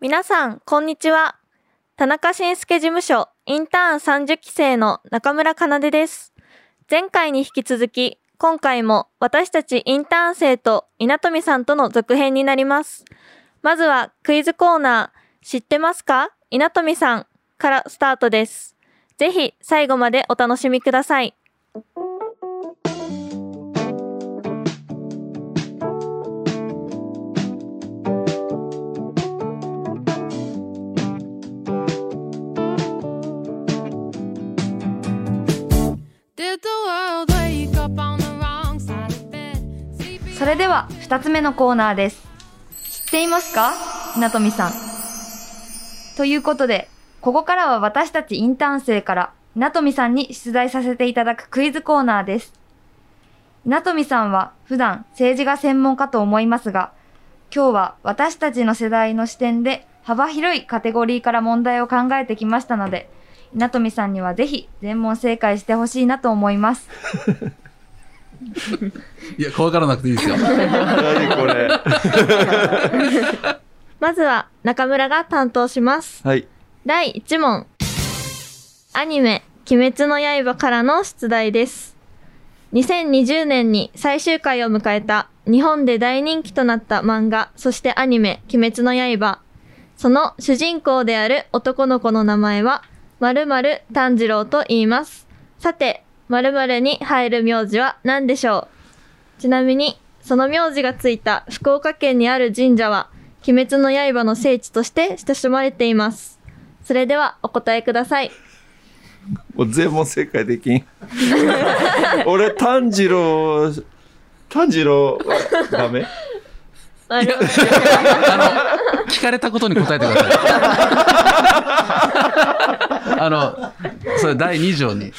皆さん、こんにちは。田中伸介事務所インターン30期生の中村かなでです。前回に引き続き、今回も私たちインターン生と稲富さんとの続編になります。まずはクイズコーナー、知ってますか？稲富さんからスタートです。ぜひ最後までお楽しみください。それでは2つ目のコーナーです。知っていますか？稲富さん。ということで、ここからは私たちインターン生から稲富さんに出題させていただくクイズコーナーです。稲富さんは普段政治が専門かと思いますが、今日は私たちの世代の視点で幅広いカテゴリーから問題を考えてきましたので、稲富さんにはぜひ全問正解してほしいなと思います。いや、怖がらなくていいですよ。何これ。まずは中村が担当します。はい。第1問。アニメ、鬼滅の刃からの出題です。2020年に最終回を迎えた日本で大人気となった漫画、そしてアニメ、鬼滅の刃。その主人公である男の子の名前は、〇〇炭治郎と言います。さて、〇〇に入る名字は何でしょう？ちなみに、その名字がついた福岡県にある神社は、鬼滅の刃の聖地として親しまれています。それではお答えください。もう全問正解できん。俺、炭治郎、炭治郎はダメ？聞かれたことに答えてください。あの、それ第2条に、ええ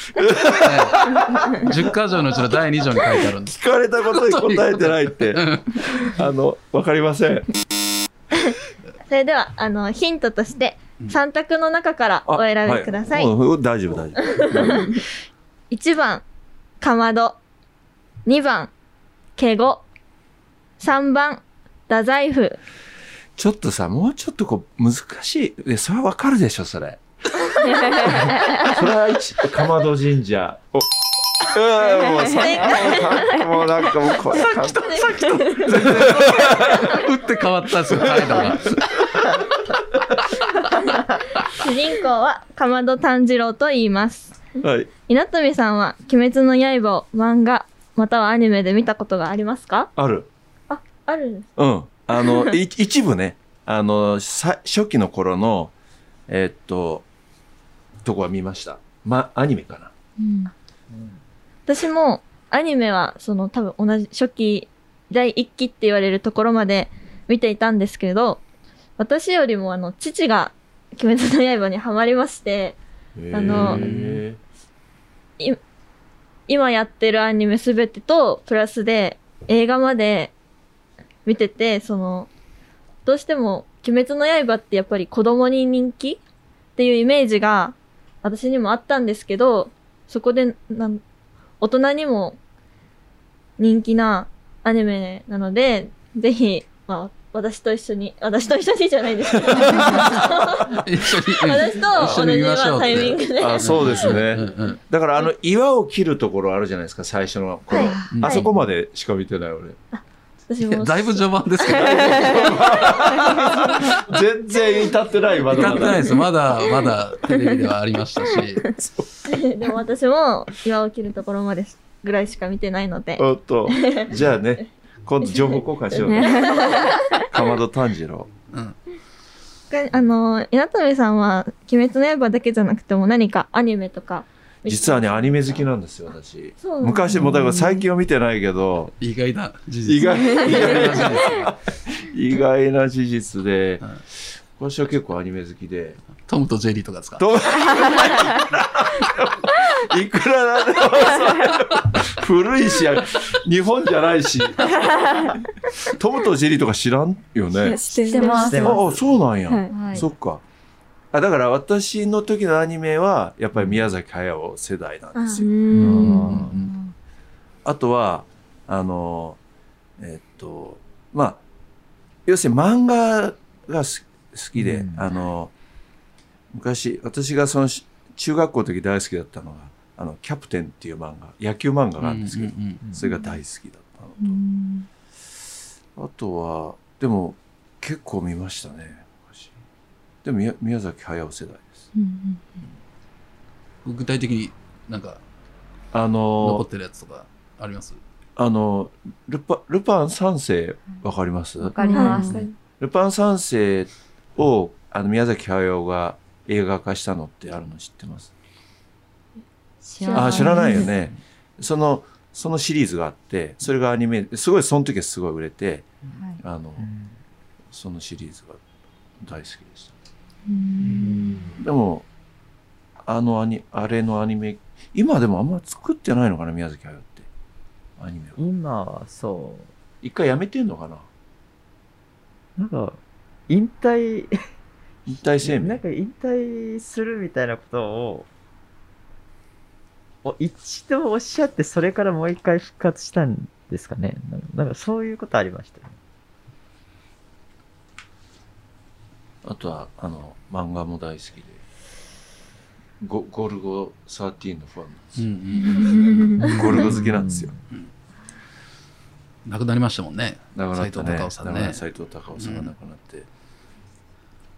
10箇条のうちの第2条に書いてあるんです。聞かれたことに答えてないって。あの、わかりません。それでは、あの、ヒントとして、3択の中からお選びください。はうん大丈夫、大丈夫。1番、かまど。2番、けご。3番、太宰府。ちょっとさ、もうちょっとこう、難しい。え、それはわかるでしょ、それ。それは一、かまど神社。おうん、もうさ、もうなんかもうこれ、さっきと、さっきと。打って変わったんですよ、態度が。主人公は、かまど炭治郎と言います。はい。稲富さんは、鬼滅の刃を漫画、またはアニメで見たことがありますか？ある。あ、あるんです。うん。あの、い一部ね、あの、さ初期の頃の、えーっと、とこは見ました。ま、アニメかな。私もアニメはその多分同じ初期第1期って言われるところまで見ていたんですけど私よりもあの父が「鬼滅の刃」にハマりましてあのへ今やってるアニメすべてとプラスで映画まで見ててそのどうしても「鬼滅の刃」ってやっぱり子供に人気っていうイメージが私にもあったんですけどそこでなん大人にも人気なアニメなのでぜひ、まあ、私と一緒に私と一緒にじゃないですけど 一緒に、私と同じ一緒に見ましょうタイミン。グであ、そうですうんね。うんだからあの岩を切るところあるじゃないですか、最初の頃。はいあそこまでしか見てない俺。私もだいぶ序盤ですけど、全然至ってない、まだまだ。至ってないです。まだ、まだテレビではありましたし。でも私も岩を切るところまでぐらいしか見てないのでおっと。じゃあね、今度情報交換しようね。かまど炭治郎。うん。あの稲富さんは「鬼滅の刃」だけじゃなくても何かアニメとか実はね、アニメ好きなんですよ、私。昔、もうだから最近は見てないけど、意外な事実。意外、意意外外な事実。意外な事実で。はい、私は結構アニメ好きで、トムとジェリーとかですか？と いくらなんでも古いし、日本じゃないし、トムとジェリーとか知らんよね。知ってます。ああ、そうなんや。はいはい。そっか。あだから私の時のアニメは、やっぱり宮崎駿世代なんですよ。あとは、あの、えっと、まあ、要するに漫画がすきで、うん。あの昔私がそのし中学校の時大好きだったのが「あのキャプテン」っていう漫画野球漫画があるんですけど、それが大好きだったのと、あとはでも結構見ましたね。昔でも宮宮崎駿世代です。うん具体的になんかあの残ってるやつとかあります？あのルパルパン三世わかります？わかります。うん。ルパン三世をあの宮崎駿が映画化したのってあるの知ってます？知らない。あ知らないよね。そのそのシリーズがあってそれがアニメすごいその時はすごい売れてあのそのシリーズが大好きでしたでもあのアニあれのアニメ今でもあんま作ってないのかな宮崎駿って。アニメを今はそ一回やめてんのかな。う、なんか、引退、引退声明。なんか引退するみたいなことを、お一度おっしゃって、それからもう一回復活したんですかね。なんかなんかそういうことありましたよね。あとはあの漫画も大好きで。ゴゴルゴ13のファンなんですよ、うんうん ゴルゴ好きなんですよ。亡くなりましたもん。ね亡くなったね斉藤隆夫さん。ね斉藤隆夫さん。が亡くなって、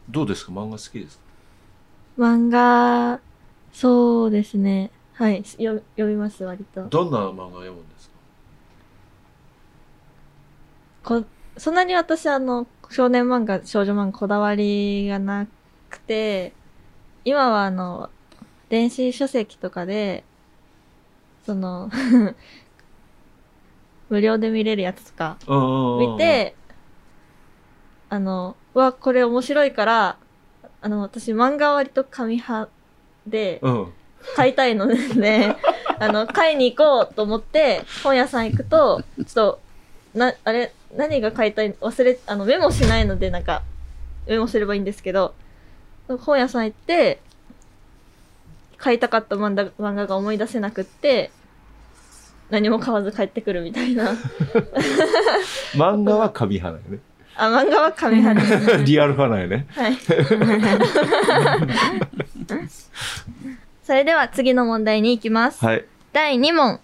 どうですか漫画好きですか漫画、そうですね。はい。よ読みます、割と。どん。な漫画読むん。ですかこそん。なに私、あの、少年漫画、少女漫画こだわりがなくて、今はあの、電子書籍とかで、その、無料で見れるやつとか見て、あの、うわ、これ面白いから、あの、私漫画は割と紙派で、うん。買いたいので、あの、買いに行こうと思って、本屋さん行くと、ちょっと、な、あれ、何が買いたい忘れ、あの、メモしないので、なんか、メモすればいいんですけど、本屋さん行って、買いたかった漫画漫画が思い出せなくって、何も買わず帰ってくるみたいな。漫画は紙派なのあ、漫画は紙派です。よ ねリアル派なのよねはい。それでは次の問題に行きます。はい第2問。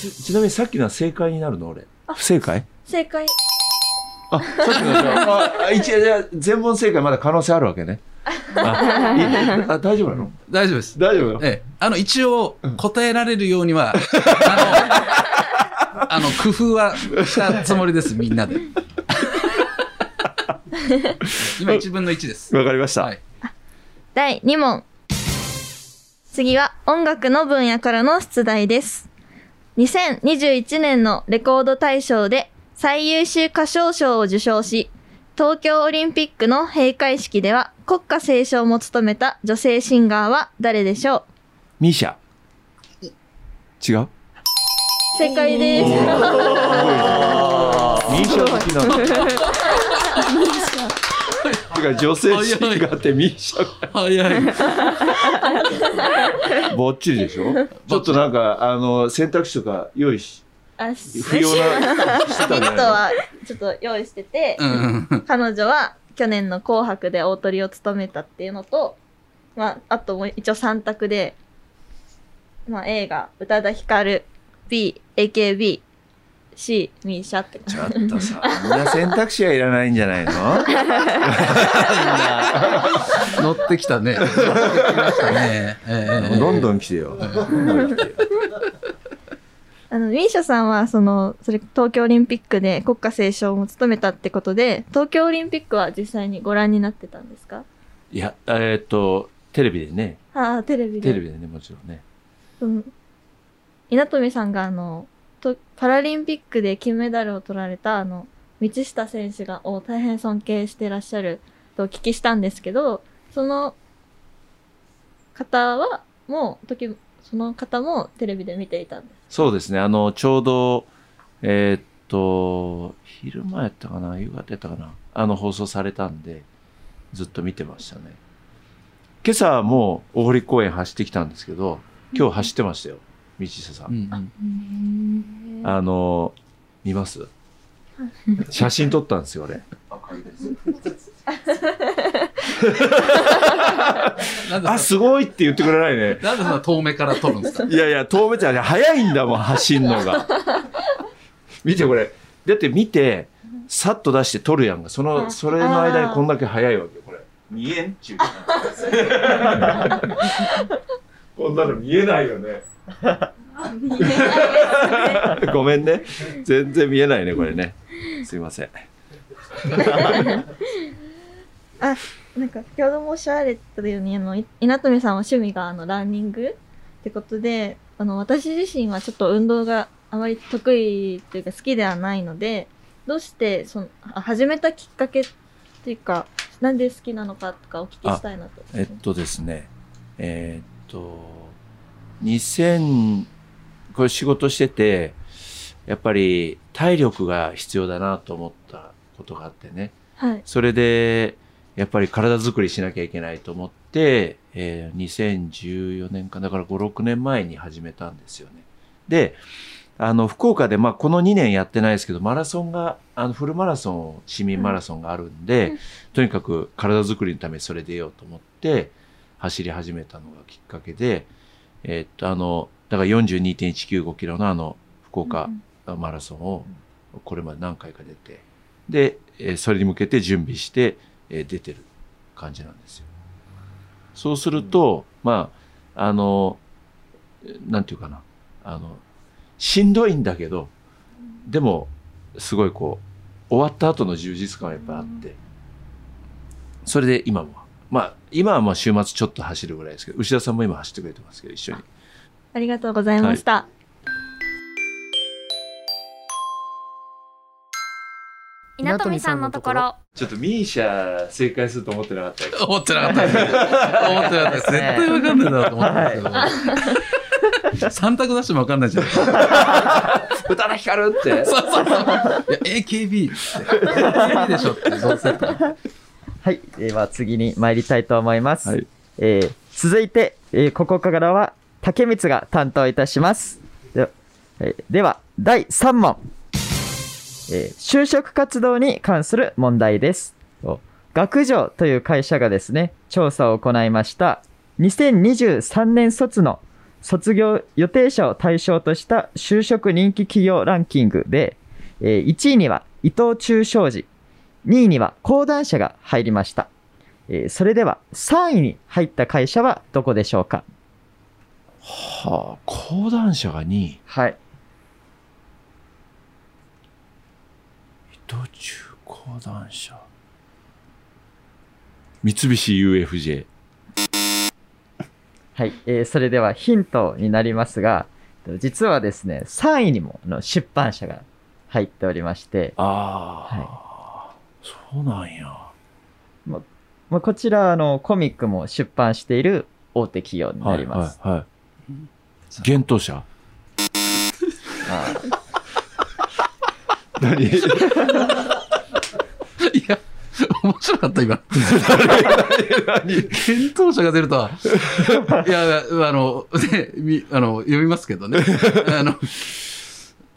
ちちなみにさっきのは正解になるの俺不正解？正解。あさっきの じゃああ一応じゃあ全問正解まだ可能性あるわけね。あ大丈夫なの？大丈夫です。大丈夫ええ、あの一応答えられるようには、あのあの工夫はしたつもりですみんなで。今1分の1です。わかりました、はい。第2問。次は音楽の分野からの出題です。2021年のレコード大賞で最優秀歌唱賞を受賞し、東京オリンピックの閉会式では国歌斉唱も務めた女性シンガーは誰でしょミーシャ。違う？う正解です。ミーシャ好きなの。てか女性シンガーってミーシャ。早い。ぼっちりでしょ？ちょっとなんかあの選択肢とか用意しあ、不要なヒントはちょっと用意してて、彼女は去年の紅白で大トリを務めたっていうのと、まあ、あともう一応3択で、まあ、A が宇多田ヒカル、B、AKB、C、ミーシャってちょっとさそんな選択肢はいらないんじゃないの？乗ってきたね。乗ってきましたね、えどんどん来てよあの、ミーシャさんは、その、それ、東京オリンピックで国歌斉唱も務めたってことで、東京オリンピックは実際にご覧になってたんですか？いやえーっとテレビでねああ、テレビで。テレビでねもちろんねうん。稲富さんがあの、とパラリンピックで金メダルを取られたあの、道下選手が、を大変尊敬してらっしゃるとお聞きしたんですけど、その方は、もう、時、その方もテレビで見ていたんです。そうですね。あのちょうどえーっと昼間やったかな？夕方やったかな？あの放送されたんでずっと見てましたね。今朝もう大堀公園走ってきたんですけど今日走ってましたよ。道下さん、うんうん。あの見ます？写真撮ったんですよ俺 あ、すごいって言ってくれないね。なんでそんな遠目から撮るんですか？いやいや、遠目じゃない。早いんだもん、走んのが。見てこれ。だって見て、さっと出して撮るやんが。その、それの間にこんだけ早いわけよ、これ。見えんちゅうかこんなの見えないよね。ごめんね。全然見えないね、これね。すいません。あ、なんか先ほどもおっしゃられたように、あの、い稲富さんは趣味があの、ランニングってことで、あの、私自身はちょっと運動があまり得意というか好きではないので、どうして、その、あ始めたきっかけっていうか、なんで好きなのかとかお聞きしたいなと。えっとですね、えーっと、2000、これ仕事してて、やっぱり体力が必要だなと思ったことがあってね。はい。それで、やっぱり体作りしなきゃいけないと思って、えー2014年か、だから5、6年前に始めたんですよね。で、あの、福岡で、まあ、この2年やってないですけど、マラソンが、あの、フルマラソン、市民マラソンがあるんで、うんとにかく体作りのためにそれ出ようと思って、走り始めたのがきっかけで、えーっと、あの、だから42.195キロのあの、福岡マラソンを、これまで何回か出て、で、えーそれに向けて準備して、えー出てる感じなんですよ。そうすると、まあ、あの、えーなんていうかな、あの、しんどいんだけど、でも、すごいこう、終わった後の充実感がやっぱあって、それで今も、まあ、今はまあ週末ちょっと走るぐらいですけど、牛田さんも今走ってくれてますけど、一緒に。ありがとうございました。稲富さんのところ。ちょっとミーシャ正解すると思ってなかったよ。思ってなかったです。思ってなかったです。絶対わかんないなと思ったんですけど。三択出してもわかんないじゃん。そう宇多田ヒカルって。そうそう。いや、AKB って。AKB でしょって、どうせ。はい。では次に参りたいと思います。はいえー続いて、えーここからは竹光が担当いたします。で,、えーでは、第3問。えー就職活動に関する問題です。お学上という会社がですね、調査を行いました。2023年卒の卒業予定者を対象とした就職人気企業ランキングで、えー1位には伊藤忠商事、2位には講談社が入りました。えーそれでは3位に入った会社はどこでしょうか？はあ、講談社が2位。伊はい。藤忠講談社。三菱 UFJ。はい。えーそれではヒントになりますが、実はですね、3位にもあの出版社が入っておりまして、ああ、そうなんや。まあ、こちらあのコミックも出版している大手企業になります。はい、はい、はい。幻冬舎あ何？いや、面白かった、今。検討者が出るとは。いや、あの、ね、みあの、読みますけどね。あの、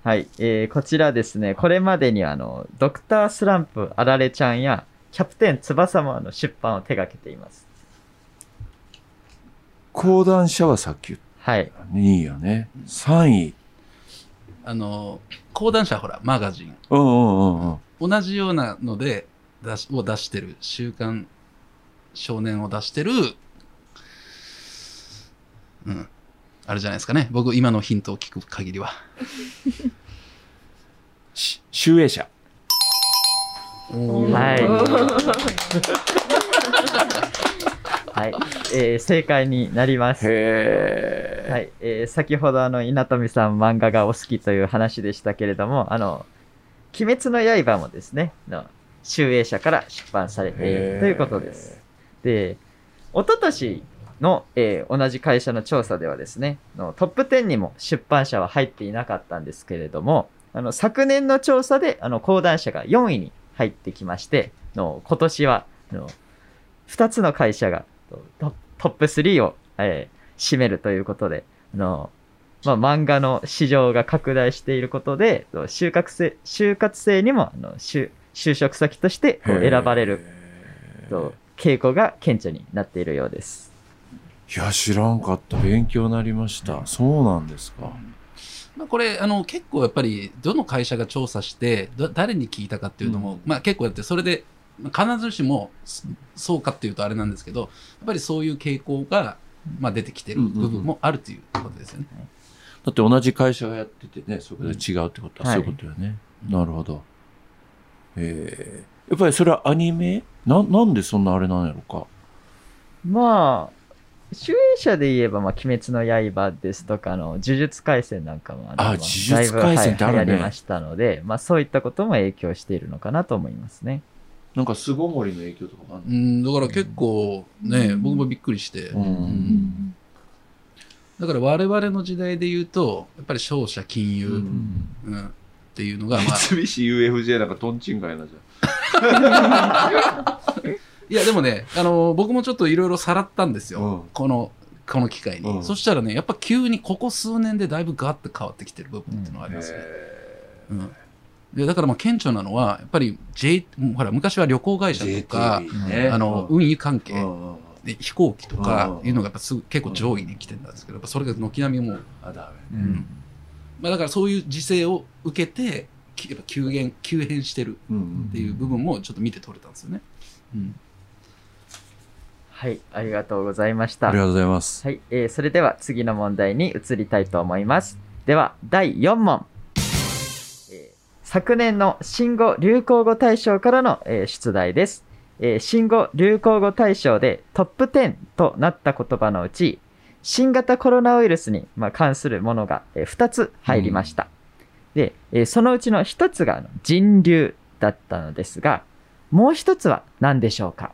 はい、えーこちらですね、これまでにあのドクタースランプあられちゃんやキャプテン翼もあの出版を手掛けています。講談社はさっき言っはい。た2位よね。3位。あの、講談社ほら、マガジン。同じようなので、出し、を出してる、週刊少年を出してる、うん。あれじゃないですかね。僕、今のヒントを聞く限りは。し集英社。はい。はい、えー正解になります。はい、えー先ほどあの稲富さん漫画がお好きという話でしたけれども、あの、鬼滅の刃もですね、の集英社から出版されているということです。で、一昨年の、えー同じ会社の調査ではですね、のトップ10にも出版社は入っていなかったんですけれども、あの昨年の調査であの講談社が4位に入ってきまして、の今年はの2つの会社がトトップ3を、えー占めるということで、あのまあ、漫画の市場が拡大していることで、就活生就活生にもあの就就職先としてこう選ばれると傾向が顕著になっているようです。いや、知らんかった。勉強になりました。そうなんですか。まあ、これあの結構やっぱりどの会社が調査してど誰に聞いたかっていうのも、うんまあ、結構やってそれでまあ必ずしもそそうかっていうとあれなんですけどやっぱりそういう傾向が、まあ、出てきてる部分もあるということですよね。だって同じ会社がやっててね、そこで違うってことは、はいそういうことよね。なるほど。えー、やっぱりそれはアニメ？な、なんでそんなあれなんやろか？まあ、集英社で言えば、まあ、鬼滅の刃ですとか、あの、呪術廻戦なんかも、のまあ呪術廻戦ってあるねりましたので、まあ、そういったことも影響しているのかなと思いますね。なんか巣ごもりの影響とかあるの？うん、だから結構ね、僕もびっくりして、うん。うん。だから我々の時代で言うとやっぱり商社金融、うん。うんっていうのが、まあ、三菱 UFJ なんかトンチンカンやなじ いやでもねあの僕もちょっといろいろさらったんですよ、うん。このこの機会に、うん。そしたらねやっぱ急にここ数年でだいぶガッと変わってきてる部分っていうのがあゃん。りますね、へうんでだからまあ顕著なのはやっぱり、J、ほら昔は旅行会社とか、ねあのうん運輸関係、うんうんで飛行機とかうんいうのがやっぱすぐ結構上位に来てるんですけどやっぱそれが軒並みもう、あ、ダメ。うんまあ、だからそういう時勢を受けてきやっぱ急変急変してるうんっていう部分もちょっと見て取れたんですよね。うんはい、ありがとうございました。ありがとうございます。はい、えーそれでは次の問題に移りたいと思います。では、第4問。えー昨年の新語・流行語大賞からの、えー出題です。えー新語・流行語大賞でトップ10となった言葉のうち、新型コロナウイルスに、まあ、関するものが、え2つ入りました。で、えーそのうちの1つが人流だったのですが、もう1つは何でしょうか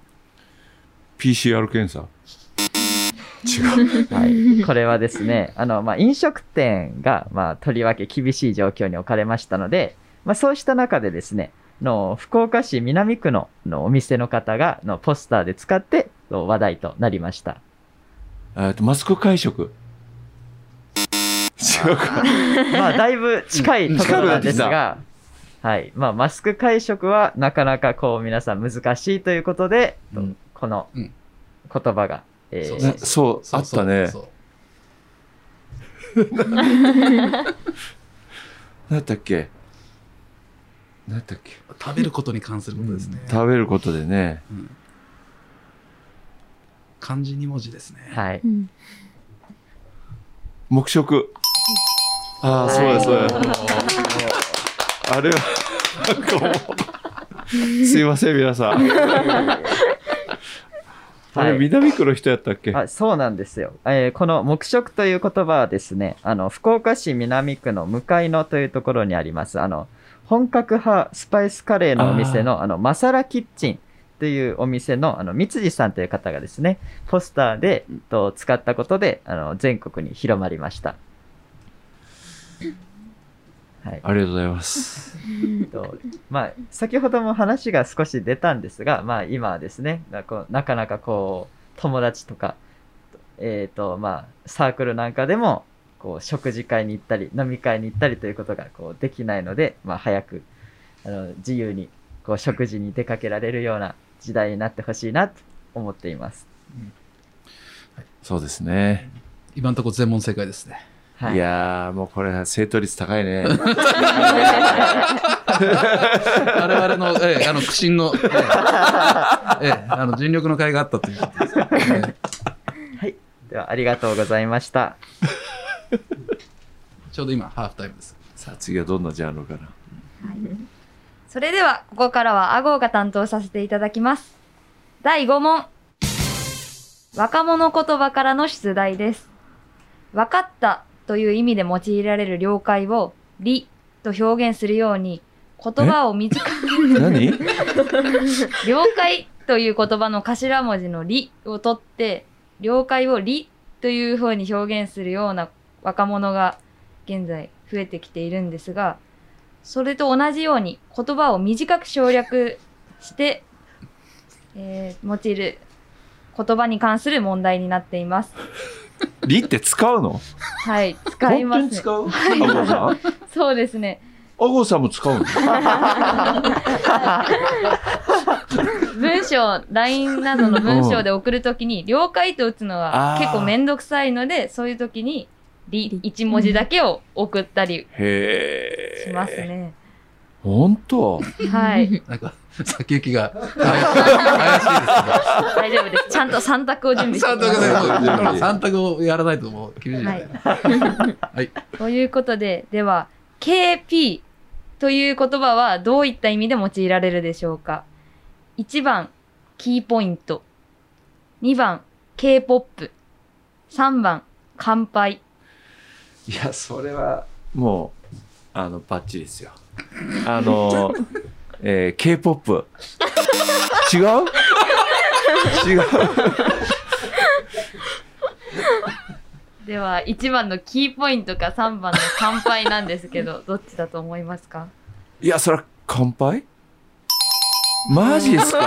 ？PCR 検査。はい、これはですね、あの、まあ、飲食店が、まあ、とりわけ厳しい状況に置かれましたので、まあ、そうした中でですね、の福岡市南区ののお店の方がのポスターで使っての話題となりました。えっと、マスク会食。違うか。まあ、だいぶ近いところなんですが、はい。まあ、マスク会食はなかなかこう皆さん難しいということで、うんこのうん言葉が、えーそうねそう、あったね。何だっけ？何だっけ？食べることに関することですね。食べることでね。うん漢字2文字ですね。はい。黙食。ああ、そうや、そうや。あれは、なんかもう、すいません、皆さん。あれ、はい南区の人やったっけ？あそうなんですよ、えーこの黙食という言葉はですねあの福岡市南区の向かいのというところにありますあの本格派スパイスカレーのお店のあのマサラキッチンっていうお店のあの三辻さんという方がですねポスターでと使ったことであの全国に広まりました。はい、ありがとうございます。とまあ、先ほども話が少し出たんですが、まあ、今はですねななかなかこう友達とか、えーとまあ、サークルなんかでもこう食事会に行ったり飲み会に行ったりということがこうできないので、まあ、早くあの自由にこう食事に出かけられるような時代になってほしいなと思っています。そうですね。今のところ全問正解ですね。はいいやー、もうこれ、正答率高いね。我々の、ええ、あの、苦心の、ええええあの、尽力の甲斐があったということですね。はい、ではありがとうございました。ちょうど今、ハーフタイムです。さあ、次はどんなジャンルかな。それでは、ここからはアゴーが担当させていただきます。第5問。若者言葉からの出題です。分かったという意味で用いられる了解を、理と表現するように、言葉を短く、何？了解という言葉の頭文字の理を取って、了解を理という風に表現するような若者が現在増えてきているんですが、それと同じように言葉を短く省略して、えー用いる言葉に関する問題になっています。リって使うの？はい、使います、ね。使う？アゴさん？そうですね。アゴさんも使うの？文章、LINE などの文章で送るときに、了解と打つのは結構めんどくさいので、そういうときに、り、一文字だけを送ったりへえ。します。ね。本当？はい。なんか、先行きが怪しいです大丈夫です。ちゃんと3択を準備。して三択す。で、三択をやらないともう厳しいよね。はい。ということで、では、KP という言葉はどういった意味で用いられるでしょうか ?1 番、キーポイント。2番、K-POP。3番、乾杯。いや、それは、もう、あの、バッチリですよ。あの、えー、K-POP。違う？違う？では、1番のキーポイントか3番の乾杯なんですけど、どっちだと思いますか？いや、それは乾杯？マジですか？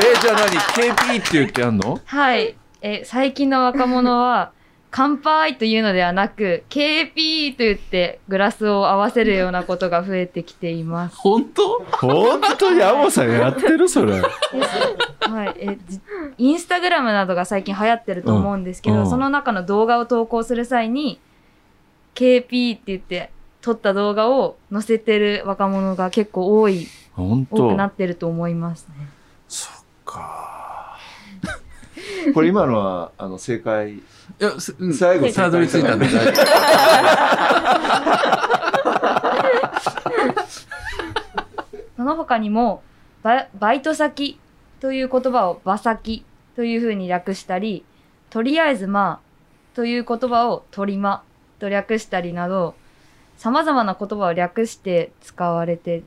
えじゃあ何 ?KP って言ってやんの？はい。え、最近の若者は、乾杯というのではなく、KP と言ってグラスを合わせるようなことが増えてきています。本当？本当に山本さんやってるそれ。はい、えじインスタグラムなどが最近流行ってると思うんですけど、うんうんその中の動画を投稿する際に KP って言って撮った動画を載せてる若者が結構多い本当多くなってると思いますね。そっか。これ今のは、あの、正解。いや、すうん。最後たどり着いたんで大丈 その他にもババイト先という言葉を場先というふうに略したりとりあえずまあという言葉をとりまと略したりなど様々な言葉を略して使われて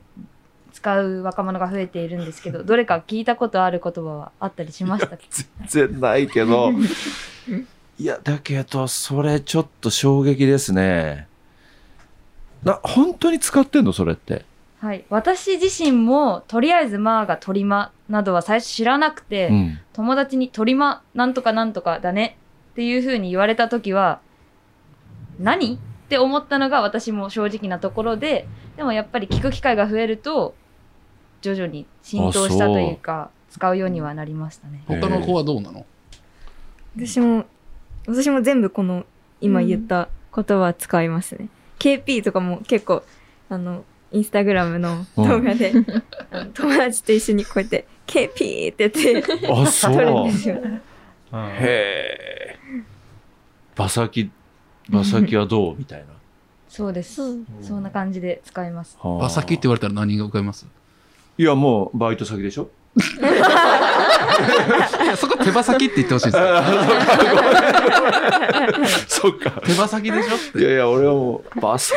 使う若者が増えているんですけどどれか聞いたことある言葉はあったりしましたか？全然ないけど。いや、だけど、それちょっと衝撃ですね。な、本当に使ってんのそれって？はい私自身もとりあえずまあがとりまなどは最初知らなくて、うん。友達に「鳥間なんとかなんとかだね」っていう風に言われた時は「何?」って思ったのが私も正直なところででもやっぱり聞く機会が増えると徐々に浸透したというか使うようにはなりましたね。夫他の子はどうなの？私も、私も全部この今言った言葉は使いますね。KP とかも結構、あの、インスタグラムの動画で、あの友達と一緒にこうやって、KP って言って、あ、そ撮るんうで。すよ。へえ。馬先、馬先はどう？みたいな。そうです。そんな感じで使います。はあ馬先って言われたら何が浮かびます？いや、もう、バイト先でしょいや、そこ手羽先って言ってほしいです よ。そっか。手羽先でしょって。いやいや、俺はもう、馬先。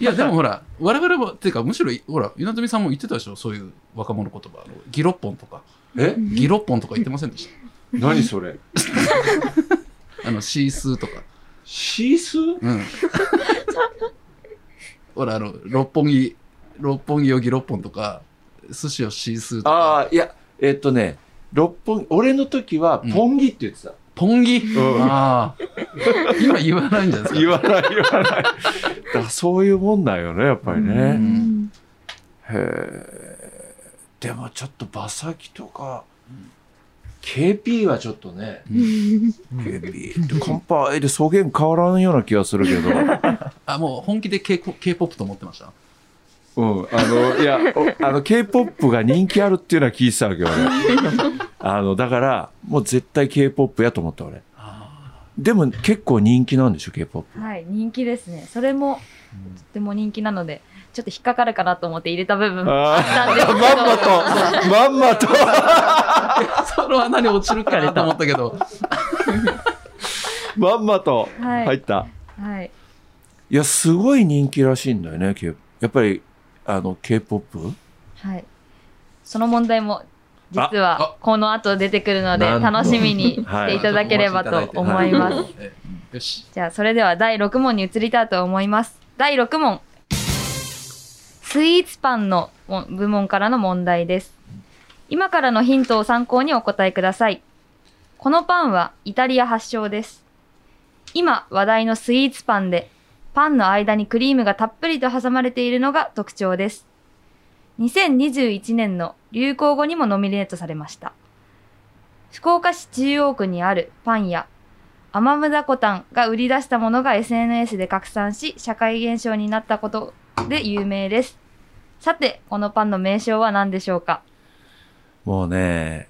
いや、でもほら、我々も、ていうか、むしろ、ほら、稲富さんも言ってたでしょそういう若者言葉。ギロッポンとか。え？ギロッポンとか言ってませんでし何それ？たあの、シースーとか。シースうん。ほら、あの、六本木、六本木をギロッポンとか、寿司をシースーとか。ああ、いや、えっとね、六本、俺の時は、ポンギって言ってた。ポンギ、うんああ。今言わないんじゃないですか？言わない、言わない。だそういうもんだよね、やっぱりうね。んへえ。でもちょっと馬先とか、KP はちょっとね、KP って乾杯で草原変わらんような気がするけど。あ、もう本気で K-POP と思ってました。うん、あの、いや、おあの、K-POP が人気あるっていうのは聞いてたわけよ、俺。あの、だから、もう絶対 K-POP やと思った、俺。でも結構人気なんでしょ、K-POP。はい、人気ですね。それもとっても人気なので、ちょっと引っかかるかなと思って入れた部分もあったんですけど。まんまと、まんまと、その穴に落ちるかなと思ったけど。まんまとはい入った。はい。いや、すごい人気らしいんだよね、K- やっぱり、あの、K-POP? はい。その問題も、実あは、この後出てくるので、楽しみに していただければと思います。えよし。じゃあ、それでは第6問に移りたいと思います。第6問。スイーツパンのも部門からの問題です。今からのヒントを参考にお答えください。このパンはイタリア発祥です。今話題のスイーツパンで、パンの間にクリームがたっぷりと挟まれているのが特徴です。2021年の流行語にもノミネートされました。福岡市中央区にあるパン屋、アマムダコタンが売り出したものが SNS で拡散し、社会現象になったことで有名です。さて、このパンの名称は何でしょうか？もうね、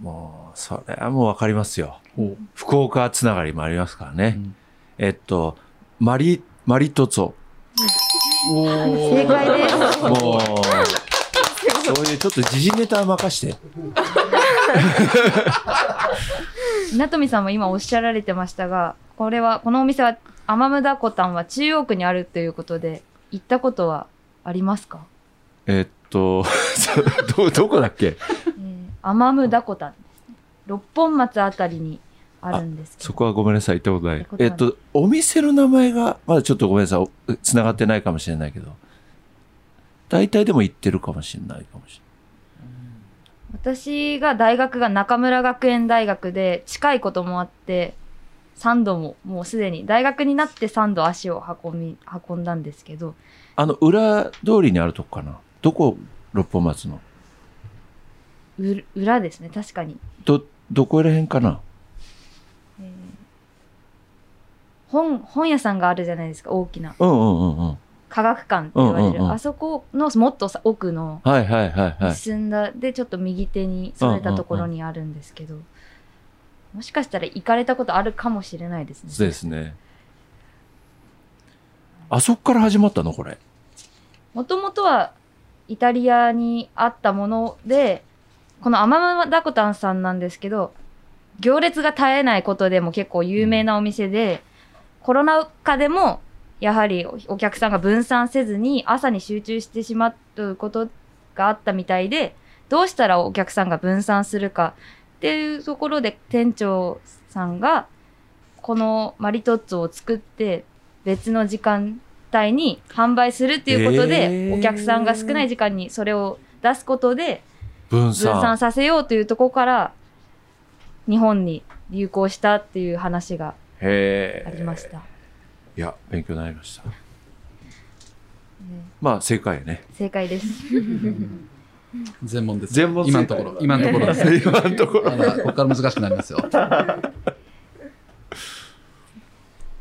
もう、それはもうわかりますよ。ほ福岡つながりもありますからね。うんえっと、マリ、マリトツォ。正解です。もう、そういうちょっと時事ネタ任して。名富さんも今おっしゃられてましたが、これは、このお店は、アマムダコタンは中央区にあるということで、行ったことはありますか？えっと、ど、どこだっけ？えーアマムダコタンですね。六本松あたりにあるんですけど。そこはごめんなさい、行ったことないえっと、お店の名前が、まだちょっとごめんなさい、つながってないかもしれないけど、大体でも行ってるかもしれないかもし私が大学が中村学園大学で近いこともあって、3度ももうすでに大学になって3度足を運び、運んだんですけど、れない。あの、裏通りにあるとこかな。どこ、六本松の？う裏ですね、確かに。ど、どこら辺かなえー本、本屋さんがあるじゃないですか、大きな。うんうんうんうん。科学館って言われる。うんうんうんあそこのもっとさ奥のはいはいはいはい。進んだ、で、ちょっと右手にそれたところにあるんですけど、もしかしたら行かれたことあるかもしれないですね。そうですね。あそこから始まったのこれ？もともとはイタリアにあったもので、このアママダコタンさんなんですけど、行列が絶えないことでも結構有名なお店で、コロナ禍でもやはりお客さんが分散せずに朝に集中してしまうことがあったみたいで、どうしたらお客さんが分散するかっていうところで店長さんがこのマリトッツォを作って別の時間帯に販売するっていうことで、お客さんが少ない時間にそれを出すことで分。散させようというところから日本に流行したっていう話がへえ。ありました。いや、勉強になりました。まあ、正解やね。正解です。全問です。全問今のところ。今のところです。今のところ。ここから難しくなりますよ。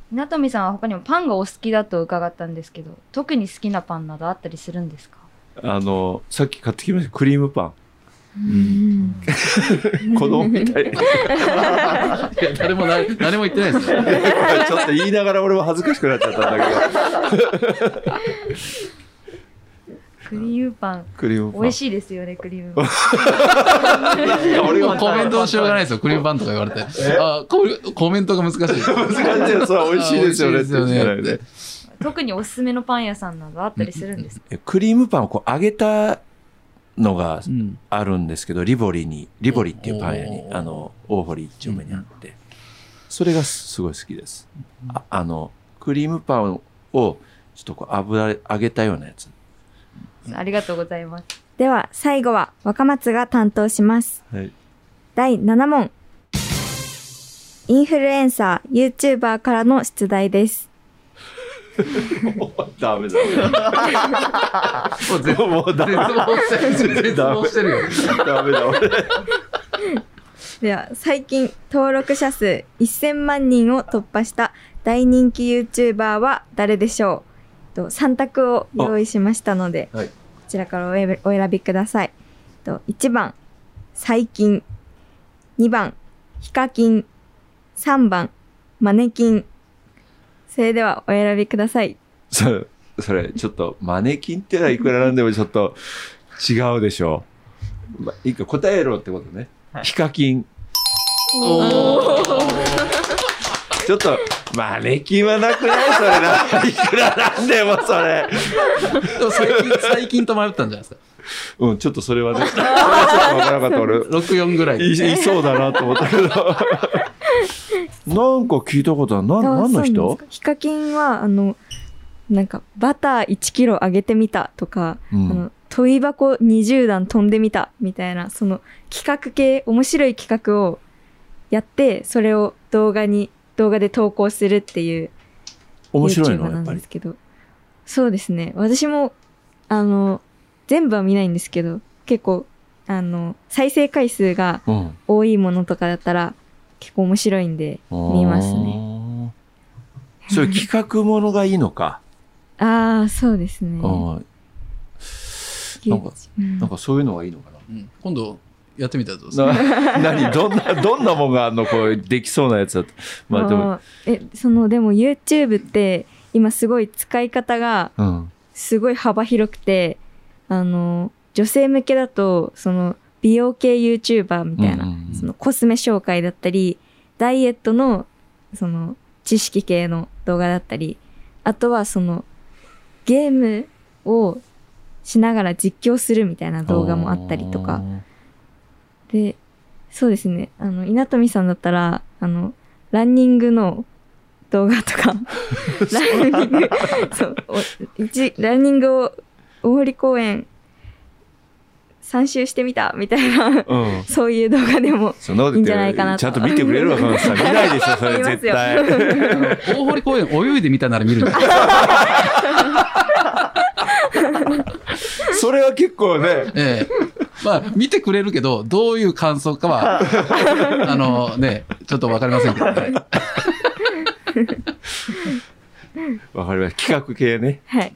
名富さんは他にもパンがお好きだと伺ったんですけど、特に好きなパンなどあったりするんですか？あの、さっき買ってきました、クリームパン。子供みたい。いや、誰もな、誰も言ってないですよ。ちょっと言いながら俺も恥ずかしくなっちゃったんだけど。クリームパン。クリームパン。美味しいですよね、クリームパン。俺がコメントのしようがないですよ。クリームパンとか言われて。あココメントが難しい。難しいそう美味しいですよねあ美味しいですよねっ特におすすめのパン屋さんなどあったりするんですか？えクリームパンをこう揚げたのがうん。あるんですけど、リボリに、リボリっていうパン屋にあの、大堀一丁目にあって、それがすごい好きです。ああの、クリームパンを、ちょっとこう油で揚げたようなやつ。ありがとうございます。では、最後は若松が担当します。はい。第7問。インフルエンサー、YouTuber からの出題です。ダメだ。もう絶もうダメ絶望してる。絶望してるよ。ダメだ、俺。では、最近登録者数1000万人を突破した大人気 YouTuber は誰でしょう？と ?3 択を用意しましたので、はいこちらからお選お選びください。と1番、最近。2番、ヒカキン。3番、マネキン。それではお選びください。それ、それ、ちょっと、マネキンってのはいくらなんでもちょっと違うでしょう。まいいか、答えろってことね。はいヒカキン。おちょっと、マネキンはなくない？それな。いくらなんでもそれ。最近、最近と迷ったんじゃないですか。うん、ちょっとそれはね。それはちょっとわからなかった。俺、64ぐらい。いいそうだなと思ったけど。なんか聞いたことは、な、あ何の人？ヒカキンは、あの、なんか、バター1キロあげてみたとか、うんあの、問い箱20段飛んでみたみたいな、その企画系、面白い企画をやって、それを動画に、動画で投稿するっていう面白いの？なんです。けど、そうですね。私も、あの、全部は見ないんですけど、結構、あの、再生回数がうん。多いものとかだったら、結構面白いんで、見ますね。ね。そういう企画ものがいいのか。ああ、そうですね。うんなんかうんなんかそういうのがいいのかうん今度やってみたらどうですかな。な何どんな、どんなもんがあんの？こう、できそうなやつだと。まあでも、え、その、でも YouTube って、今すごい使い方が、うん。すごい幅広くて、あの、女性向けだと、その、美容系 YouTuber みたいな、うんうんうん。そのコスメ紹介だったり、ダイエットの、その、知識系の動画だったり、あとはその、ゲームをしながら実況するみたいな動画もあったりとか、で、そうですね、あの、稲富さんだったら、あの、ランニングの動画とか、ランニング、そう、ランニングを大堀公園3周してみたみたいな、うん。そういう動画でも、いいんじゃないかなとちゃんと見てくれるわ、この人。見ないでしょ、それ 絶対。大堀公園泳いでみたなら見るんだよ それは結構ね、ええ。まあ、見てくれるけど、どういう感想かは、あのね、ちょっとわかりませんけどね。わかりました。企画系ね。はい。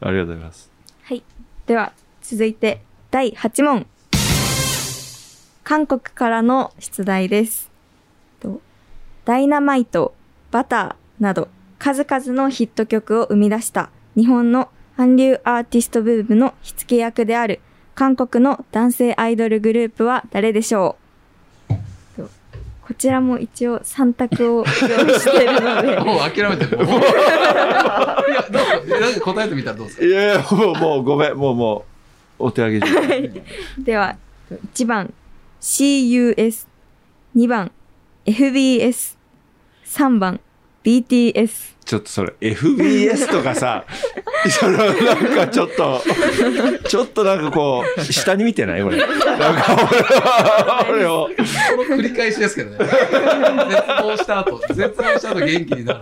ありがとうございます。はい。では、続いて、第8問。韓国からの出題です。とダイナマイト、バターなど、数々のヒット曲を生み出した日本の韓流アーティストブームの火付け役である韓国の男性アイドルグループは誰でしょう？とこちらも一応3択を用意しているので、もう諦めてる。もういや、どうぞなんか答えてみたらどうですか？いやいや、もう、もう、ごめん、もう、もう、お手上げでは、1番 CUS、2番 FBS、3番 BTS。ちょっとそれ、FBS とかさ、そのなんかちょっと、ちょっとなんかこう、下に見てない？俺。なんか俺を。繰り返しですけどね。絶望した後、絶望した後元気になる。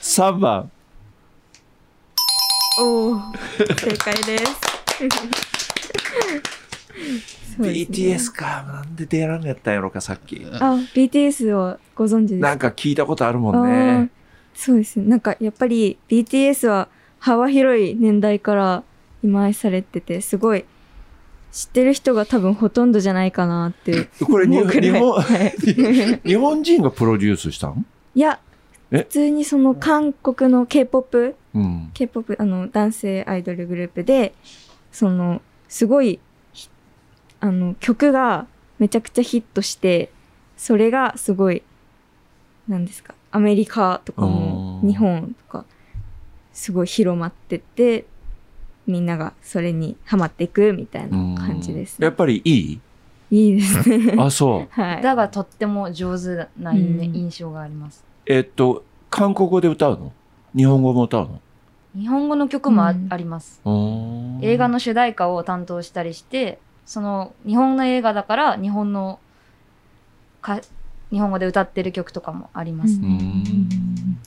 3番。おお、正解です。そうですね BTS か。なんで出らんやったんやろか、さっき。あ、BTS をご存知ですかなんか聞いたことあるもんね。そうですね。なんかやっぱり BTS は幅広い年代から今愛されてて、すごい知ってる人が多分ほとんどじゃないかなってこれ。日本、は い日本人がプロデュースしたん？いや、え普通にその韓国の K-POP、うん。K-POP、あの、男性アイドルグループで、その、すごい、ひあの、曲がめちゃくちゃヒットして、それがすごい、なんですか、アメリカとかも日本とか、すごい広まってって、みんながそれにハマっていくみたいな感じです、ね。やっぱりいい？いいですね。あ、そう。はい。だがとっても上手な印象があります。えっと、韓国語で歌うの？日本語も歌うの？日本語の曲もあ,、うんあります。映画の主題歌を担当したりして、その日本の映画だから日本のか日本語で歌ってる曲とかもあります。うーん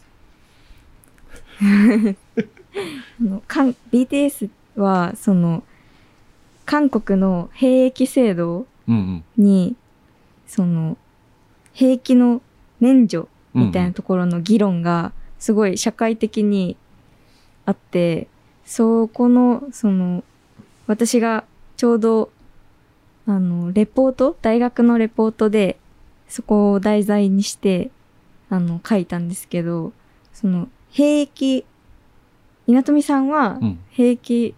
あの韓 BTS はその韓国の兵役制度うんにその兵役の免除うん。みたいなところの議論がすごい社会的にあってそこのその私がちょうどあのレポート大学のレポートでそこを題材にしてあの書いたんですけどその兵役稲富さんはうん。兵役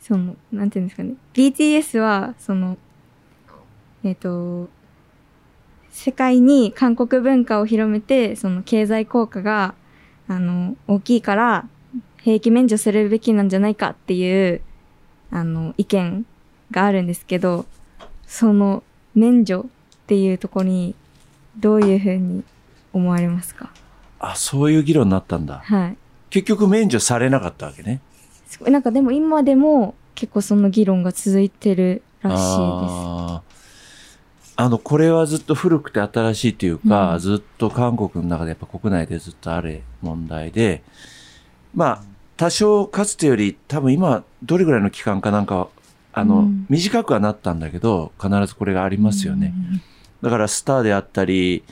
そのなんていうんですかね BTS はそのえっ、と世界に韓国文化を広めてその経済効果があの大きいから兵役免除するべきなんじゃないかっていうあの意見があるんですけどその免除っていうところにどういうふうに思われますか？あ、そういう議論になったんだ。はい結局免除されなかったわけね。すごいなんかでも今でも結構その議論が続いてるらしいです。あの、これはずっと古くて新しいというか、うん。ずっと韓国の中でやっぱ国内でずっとある問題で、まあ、多少かつてより多分今どれぐらいの期間かなんか、あの、うん。短くはなったんだけど、必ずこれがありますよね。だからスターであったり、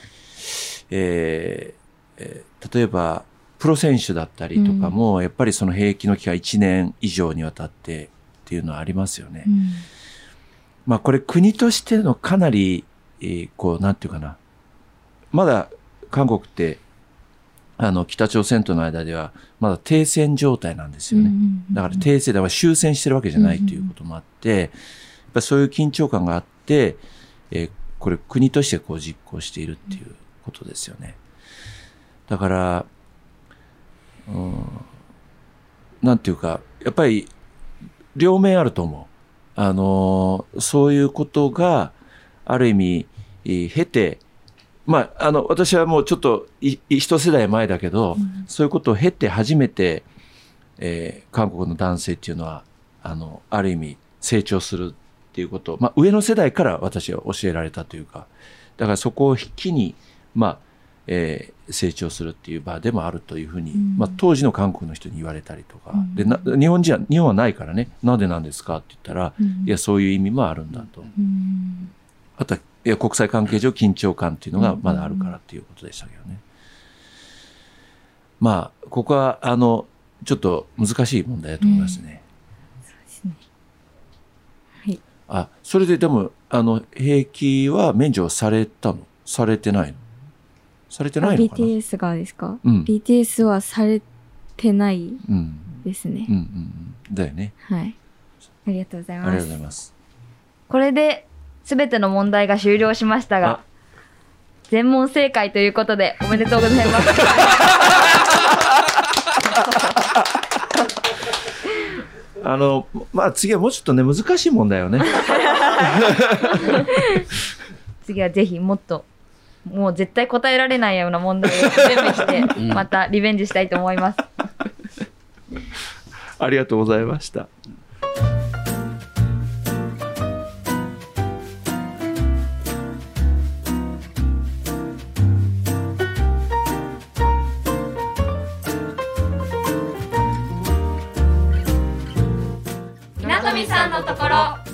えーえー例えば、プロ選手だったりとかも、やっぱりその兵役の期間1年以上にわたってっていうのはありますよね。うんまあこれ国としてのかなり、えーこう、なんていうかな。まだ韓国って、あの、北朝鮮との間では、まだ停戦状態なんですよね。だから停戦では終戦してるわけじゃないということもあって、やっぱりそういう緊張感があって、えーこれ国としてこう実行しているっていうことですよね。だから、うん、なんていうか、やっぱり両面あると思う。あのーそういうことがある意味、えー経て、まあ、あの、私はもうちょっと一世代前だけど、そういうことを経て初めて、えー韓国の男性っていうのは、あの、ある意味成長するっていうことを、まあ、上の世代から私は教えられたというか、だからそこを機に、まあ、えー成長するっていう場でもあるというふうに、まあ、当時の韓国の人に言われたりとか、でな日本人は、日本はないからね、なんでなんですかって言ったら、いや、そういう意味もあるんだと。あとは、いや、国際関係上緊張感っていうのがまだあるからっていうことでしたけどね。まあ、ここは、あの、ちょっと難しい問題だと思いますね。はい。あ、それででも、あの、兵役は免除されたの？されてないの？されてないのかな？BTS がですか、うん BTS はされてないうん。ですねうん。うんうん。だよね。はい。ありがとうございありがます。とうございます。これで、すべての問題が終了しましたがあ、全問正解ということで、おめでとうございます。あの、まあ次はもうちょっとね、難しい問題をね。次はぜひもっと、もう絶対答えられないような問題を準備して、うんまたリベンジしたいと思います。ありがとうございました。なとみさんのところ。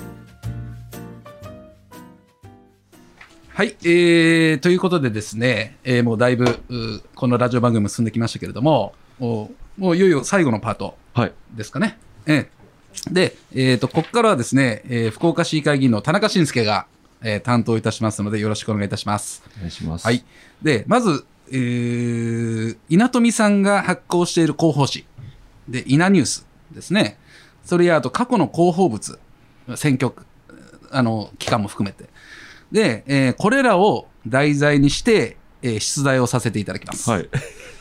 はい、えー、ということでですね、えーもうだいぶ、うこのラジオ番組も進んできましたけれども、もうもういよいよ最後のパートはい。ですかね。えーで、えっ、と、ここからはですね、えー福岡市議会議員の田中伸介が、えー担当いたしますので、よろしくお願いいたします。お願いします。はい。。で、まず、えー、稲富さんが発行している広報誌。で、稲ニュースですね。それや、あと過去の広報物、選挙区、あの、期間も含めて。で、えーこれらを題材にして、えー出題をさせていただきます。はい。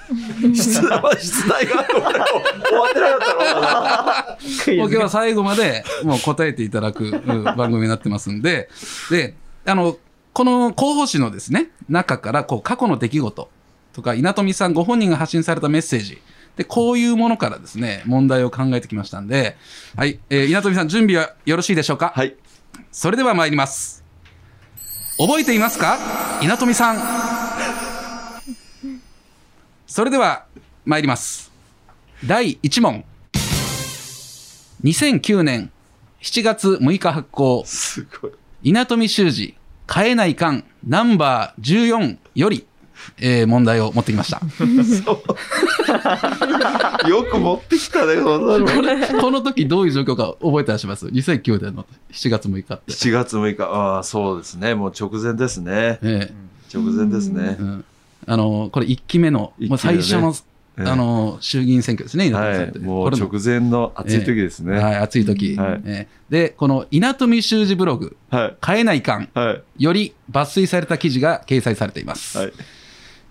出題は出題が終わってなかったの今日は最後までもう答えていただくうん番組になってますんで、で、あの、この広報誌のですね、中からこう過去の出来事とか、稲富さんご本人が発信されたメッセージ、で、こういうものからですね、問題を考えてきましたんで、はい、えー、稲富さん準備はよろしいでしょうか？はい。それでは参ります。覚えていますか？稲富さん。それでは参ります。第1問。2009年7月6日発行、すごい。稲富修二、変えないかん、ナンバー14より、えー問題を持ってきました。よく持ってきたね、そんなの。これ、この時どういう状況か覚えてらっしゃいます ?2009 年の7月6日って。7月6日、ああ、そうですね。もう直前ですね。ええ直前ですねう。んあの、これ1期目の、もう最初の、ええあの、衆議院選挙ですね、稲富さんって。はい。もう直前の暑い時ですね。はい、暑い時。はいええで、この稲富修二ブログ、はい。変えないかんはい。より抜粋された記事が掲載されています。はい。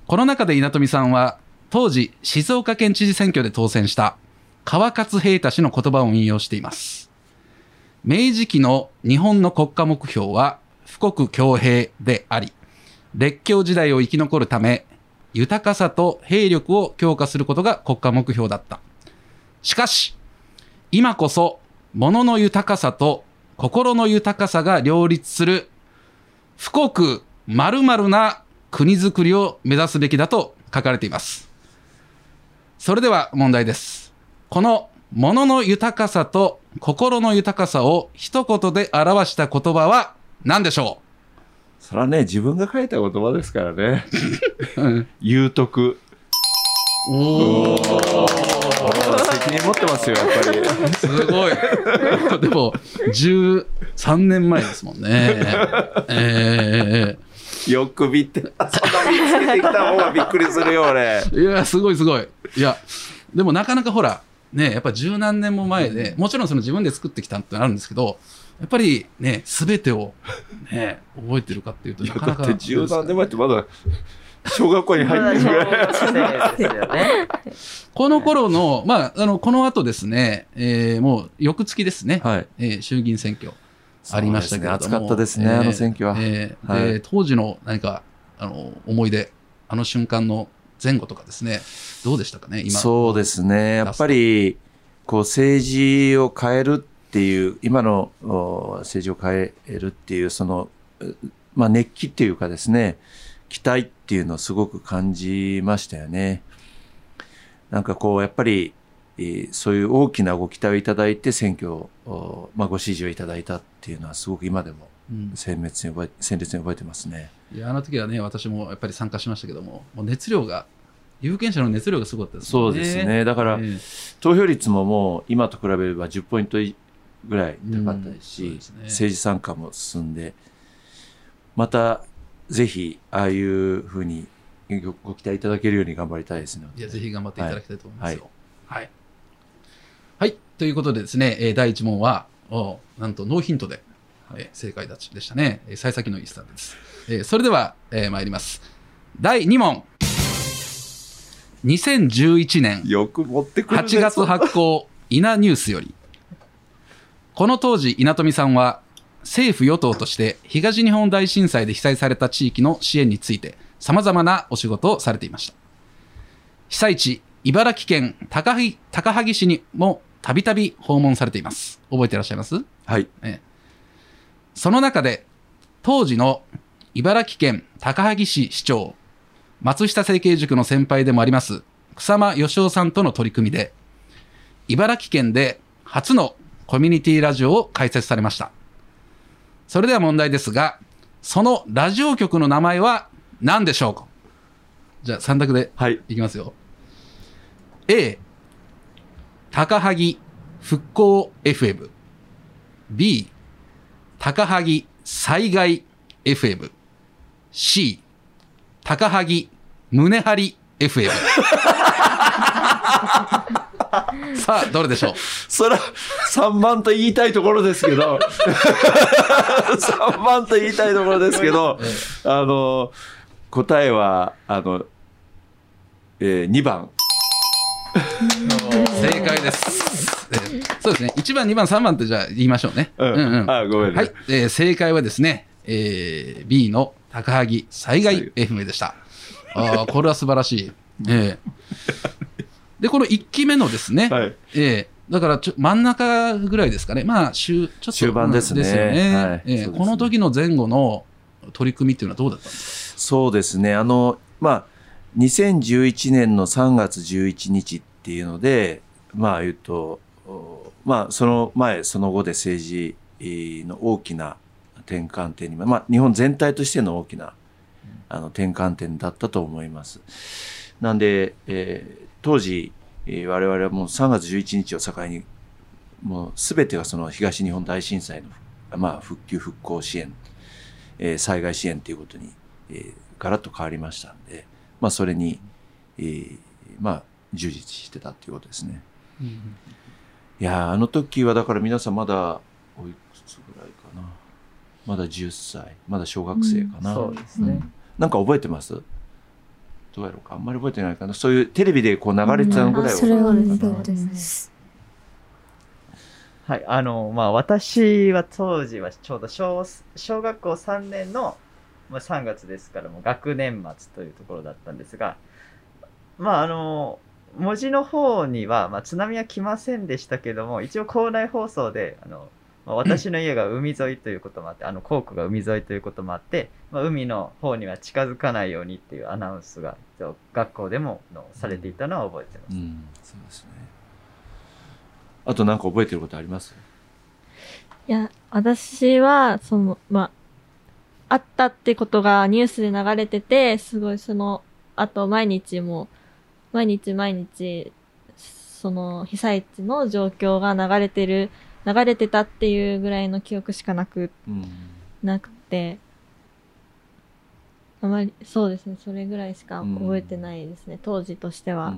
この中で稲富さんは、当時、静岡県知事選挙で当選した川勝平太氏の言葉を引用しています。明治期の日本の国家目標は、富国強兵であり、列強時代を生き残るため、豊かさと兵力を強化することが国家目標だった。しかし、今こそ、物の豊かさと心の豊かさが両立する、富国〇〇な国づくりを目指すべきだと書かれています。それでは問題です。この物の豊かさと心の豊かさを一言で表した言葉は何でしょそれはね、自分が書いた言葉ですからね。う、うん、有徳。お責任持ってますよ、やっぱり。すごい。でも、13年前ですもんね。えよく見て、そんな見つけてきた方がびっくりするよ、俺。えいや、すごいすごい。いや、でもなかなかほら、ね、やっぱ十何年も前で、もちろんその自分で作ってきたってのあるんですけど、やっぱりね、すべてをね、覚えてるかっていうと、なかなか。だって十何年前ってまだ小学校に入ってるぐらい。この頃の、まあ、あの、この後ですね、えーもう、翌月ですね、はい。えー衆議院選挙ありましたけれどね暑かったですねあの選挙はえーはいで当時の何か、あの、思い出、あの瞬間の前後とかですね、どうでしたかね、今。そうですね。やっぱり、こう政治を変えるっていう、今のお政治を変えるっていう、その、うまあ熱気っていうかですね、期待っていうのをすごく感じましたよね。なんかこう、やっぱり、えーそういう大きなご期待をいただいて選挙まあご支持をいただいたっていうのはすごく今でもうん鮮烈に覚え、鮮烈に覚えてますね。いや、あの時はね、私もやっぱり参加しましたけども、もう熱量が、有権者の熱量がすごかったですね。そうですね。だから、え投票率ももう今と比べれば10ポイントぐらい高かったですし、うんですね政治参加も進んで、またぜひああいうふうにごご期待いただけるように頑張りたいですね。いや、ぜひ頑張っていただきたいと思いますよ。はい。はい。ということでですね、えー第1問は、おなんとノーヒントで、えー正解だちでしたね。えー幸先のいいスタートです。えーそれでは、えー参ります。第2問。2011年よく持ってくるね8月発行、稲ニュースより。この当時、稲富さんは、政府与党として東日本大震災で被災された地域の支援について、様々なお仕事をされていました。被災地、茨城県高萩高萩市にもたびたび訪問されています。覚えていらっしゃいます？はい。その中で、当時の茨城県高萩市市長、松下政経塾の先輩でもあります、草間義雄さんとの取り組みで、茨城県で初のコミュニティラジオを開設されました。それでは問題ですが、そのラジオ局の名前は何でしょうか？じゃあ3択ではい。いきますよ。A、高萩復興 FM。B、高萩災害 FM。C、高萩胸張り FM。さあ、どれでしょう？それは3番と言いたいところですけど、3番と言いたいところですけど、あの、答えは、あの、えー、2番。正解です。えーそうですね。1番、2番、3番ってじゃあ言いましょうね。うん。うんうんあ、ごめんね。はい、えー正解はですね、えー B の高萩災害 FM でした。ああ、これは素晴らしい。えーで、この1期目のですね、はい。えーだからちょ真ん中ぐらいですかね、まあ、終ちょっと終盤ですねねねこの時の前後の取り組みっていうのはどうだったんですそうですね。あの、まあ、2011年の3月11日っていうので、まあ言うと、おまあその前、その後で政治えーの大きな転換点に、まあ日本全体としての大きなあの転換点だったと思います。なんで、えー当時、えー我々はもう3月11日を境に、もうすべてがその東日本大震災の、まあ復旧復興支援、えー災害支援ということに、えーガラッと変わりましたんで、まあ、それに、えーまあ、充実してたっていうことですね。いやーあの時はだから皆さんまだおいくつぐらいかな。まだ10歳まだ小学生かな、そうですね。なんか覚えてます？どうやろうか。あんまり覚えてないかな。そういうテレビでこう流れてたのぐらいは。それは覚えて覚えてます。はい、あの、まあ、私は当時はちょうど小小学校3年の、まあ、3月ですから、もう学年末というところだったんですが、まあ、あの、文字の方には、まあ、津波は来ませんでしたけども、一応校内放送で、あの、まあ、私の家が海沿いということもあって、あの、校区が海沿いということもあって、まあ、海の方には近づかないようにっていうアナウンスが、学校でものされていたのは覚えてます。うんそうですねあとなんか覚えてることあります？いや、私は、その、まあ、あったってことがニュースで流れてて、すごいその、あと毎日も、毎日毎日、その被災地の状況が流れてる、流れてたっていうぐらいの記憶しかなく、うん。なくて、あまり、そうですね、それぐらいしか覚えてないですね、当時としては。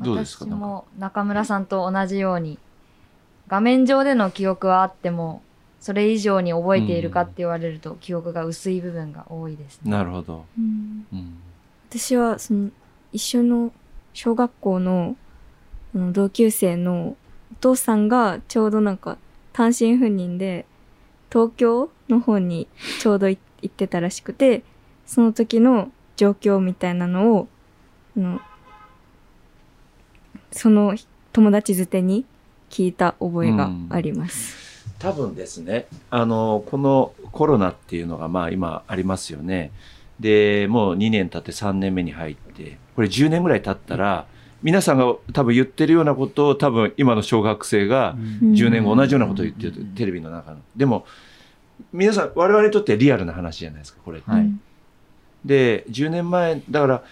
どうですか？私も中村さんと同じように、画面上での記憶はあっても、それ以上に覚えているかって言われると、記憶が薄い部分が多いですね。なるほど。うんうん。私はその一緒の小学校のあの同級生のお父さんがちょうどなんか単身赴任で東京の方にちょうどい行ってたらしくてその時の状況みたいなのをあのその友達づてに聞いた覚えがあります。多分ですね、あの、このコロナっていうのがまあ今ありますよね。で、もう2年経って3年目に入って、これ10年ぐらい経ったら、皆さんが多分言ってるようなことを多分今の小学生が10年後同じようなことを言ってる、テレビの中の。でも、皆さん、我々にとってリアルな話じゃないですか、これって。はい。で、10年前、だから、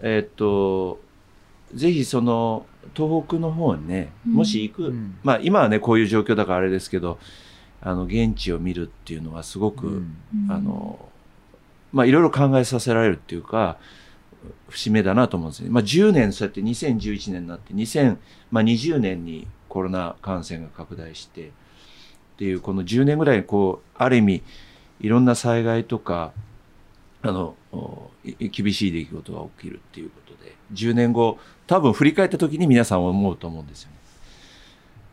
えーっと、ぜひその、東北の方にね、もし行く、うん。まあ今はね、こういう状況だからあれですけど、あの、現地を見るっていうのはすごく、うん。あの、まあいろいろ考えさせられるっていうか、節目だなと思うんですね。まあ10年、そうやって2011年になって、2020年にコロナ感染が拡大して、っていう、この10年ぐらい、こう、ある意味、いろんな災害とか、あの、厳しい出来事が起きるっていうことで、10年後、多分振り返った時に皆さん思うと思うんですよね。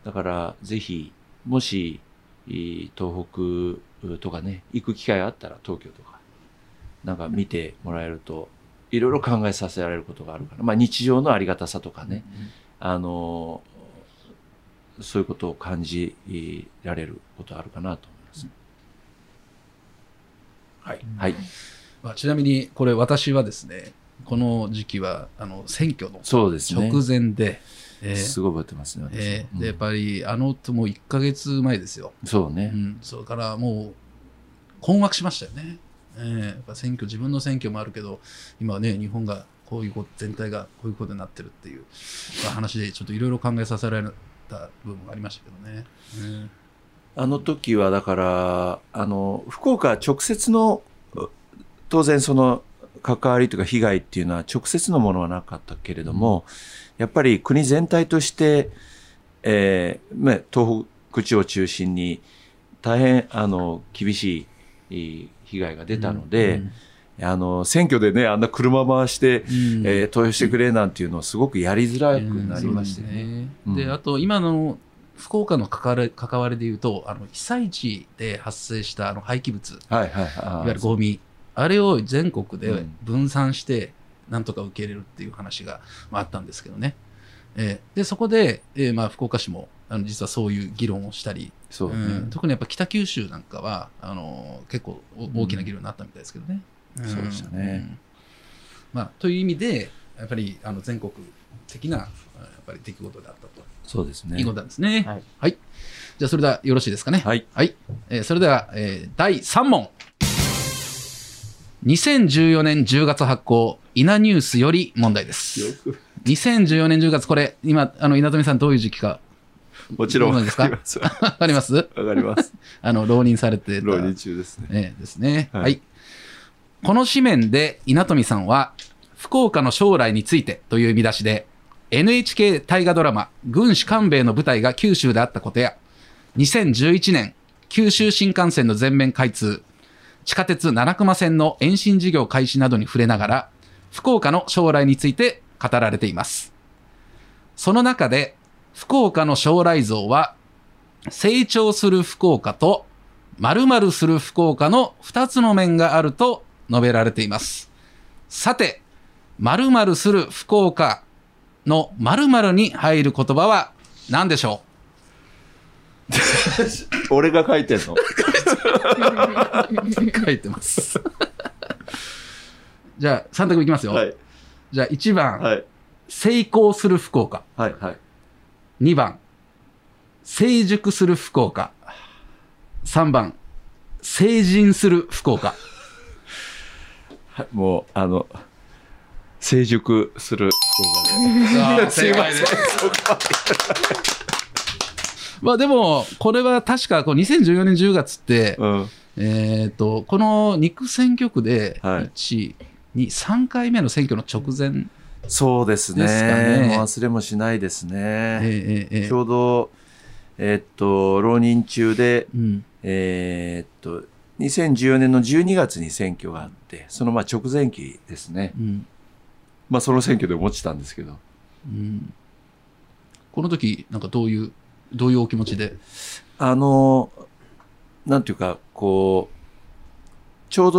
だから、ぜひ、もし、東北とかね、行く機会があったら、東京とか、なんか見てもらえると、いろいろ考えさせられることがあるから、まあ日常のありがたさとかね、あの、そういうことを感じられることあるかなと思います。はい。はい。まあ、ちなみに、これ私はですね、この時期は、あの、選挙のそうですね。直前で、えーすごい覚えてますね。私えーで、やっうんぱり、あの、もう1ヶ月前ですよ。そうねう。ん、それからもう、困惑しましたよね。えーやっぱ選挙、自分の選挙もあるけど、今はね、日本がこういうこと、全体がこういうことになってるっていう、まあ、話で、ちょっといろいろ考えさせられた部分がありましたけどね。うんあの時はだから、あの、福岡は直接の、う当然その関わりというか被害っていうのは直接のものはなかったけれども、やっぱり国全体として、えーね、東北地を中心に大変あの厳しいい被害が出たので、あの選挙でねあんな車回して、うんえー投票してくれなんていうのはすごくやりづらくなりましたよね。で、あと、今の福岡の関わり関わりで言うと、あの被災地で発生したあの廃棄物、いはいはいはい。わゆるゴミ、あれを全国でうん分散して、なんとか受け入れるっていう話がまああったんですけどね。えーで、そこで、えーまあ、福岡市も、あの実はそういう議論をしたり、そうね。うん特にやっぱ北九州なんかは、あの結構お大きな議論になったみたいですけどね。んそうでしたねうんまあ、という意味で、やっぱりあの全国的なやっぱり出来事であったとそうですね。いうことなんですね。はいじゃあ、それではよろしいですかね。はい。えーそれでは、えー第3問。2014年10月発行、稲ニュースより問題です。2014年10月、これ、今、あの、稲富さんどういう時期か、もちろん わかります。わわかります？かります。あの、浪人されてた。浪人中ですね。ええですね。はいはい。この紙面で稲富さんは、福岡の将来についてという見出しで、NHK 大河ドラマ、軍師官兵衛の舞台が九州であったことや、2011年、九州新幹線の全面開通、地下鉄七熊線の延伸事業開始などに触れながら、福岡の将来について語られています。その中で、福岡の将来像は、成長する福岡と〇〇する福岡の2つの面があると述べられています。さて、〇〇する福岡の〇〇に入る言葉は何でしょ 俺が書いてんの？う 書いてます。じゃあ、3択いきますよ。はい。じゃあ、1番、はい。成功する福岡。はい。はい。2番、成熟する福岡。3番、成人する福岡。は いもう、あの、成熟する福岡で。正解です。まあでも、これは確かこう2014年10月って、うん。えっ、と、この肉選挙区で、はい1、2、3回目の選挙の直前、そうですね。忘れもしないですね。ええええちょうど、えっと、浪人中で、うん、えーっと、2014年の12月に選挙があって、そのまあ直前期ですね。うん、まあその選挙で落ちたんですけど。うん。この時、なんかどういう、どういうお気持ちで？あの、なんていうか、こう、ちょう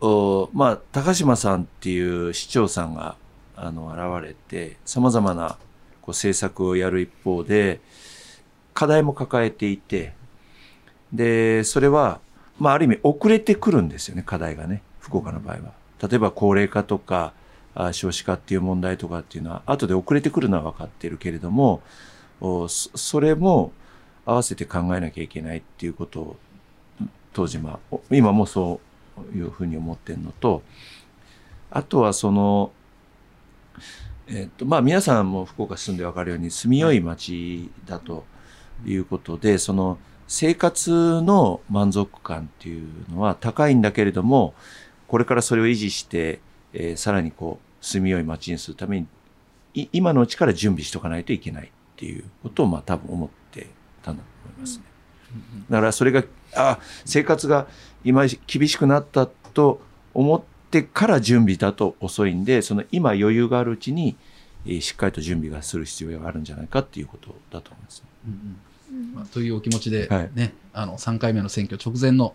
ど、まあ、高島さんっていう市長さんが、あの、現れて、様々なこう政策をやる一方で、課題も抱えていて、で、それは、まあ、ある意味遅れてくるんですよね、課題がね、福岡の場合は。例えば高齢化とか、あ少子化っていう問題とかっていうのは、後で遅れてくるのは分かっているけれども、それも合わせて考えなきゃいけないっていうことを、当時、まあ、今もそういうふうに思ってるのと、あとはその、えっと、まあ皆さんも福岡住んで分かるように住みよい街だということで、その生活の満足感っていうのは高いんだけれども、これからそれを維持して、えーさらにこう住みよい街にするために、い今のうちから準備しとかないといけない。っていうことをまあ多分思ってたんだと思いますね。だからそれが、あ、生活が今厳しくなったと思ってから準備だと遅いんで、その今余裕があるうちに、えーしっかりと準備がする必要があるんじゃないかっていうことだと思います、まあ、というお気持ちで、はいね、あの、3回目の選挙直前の、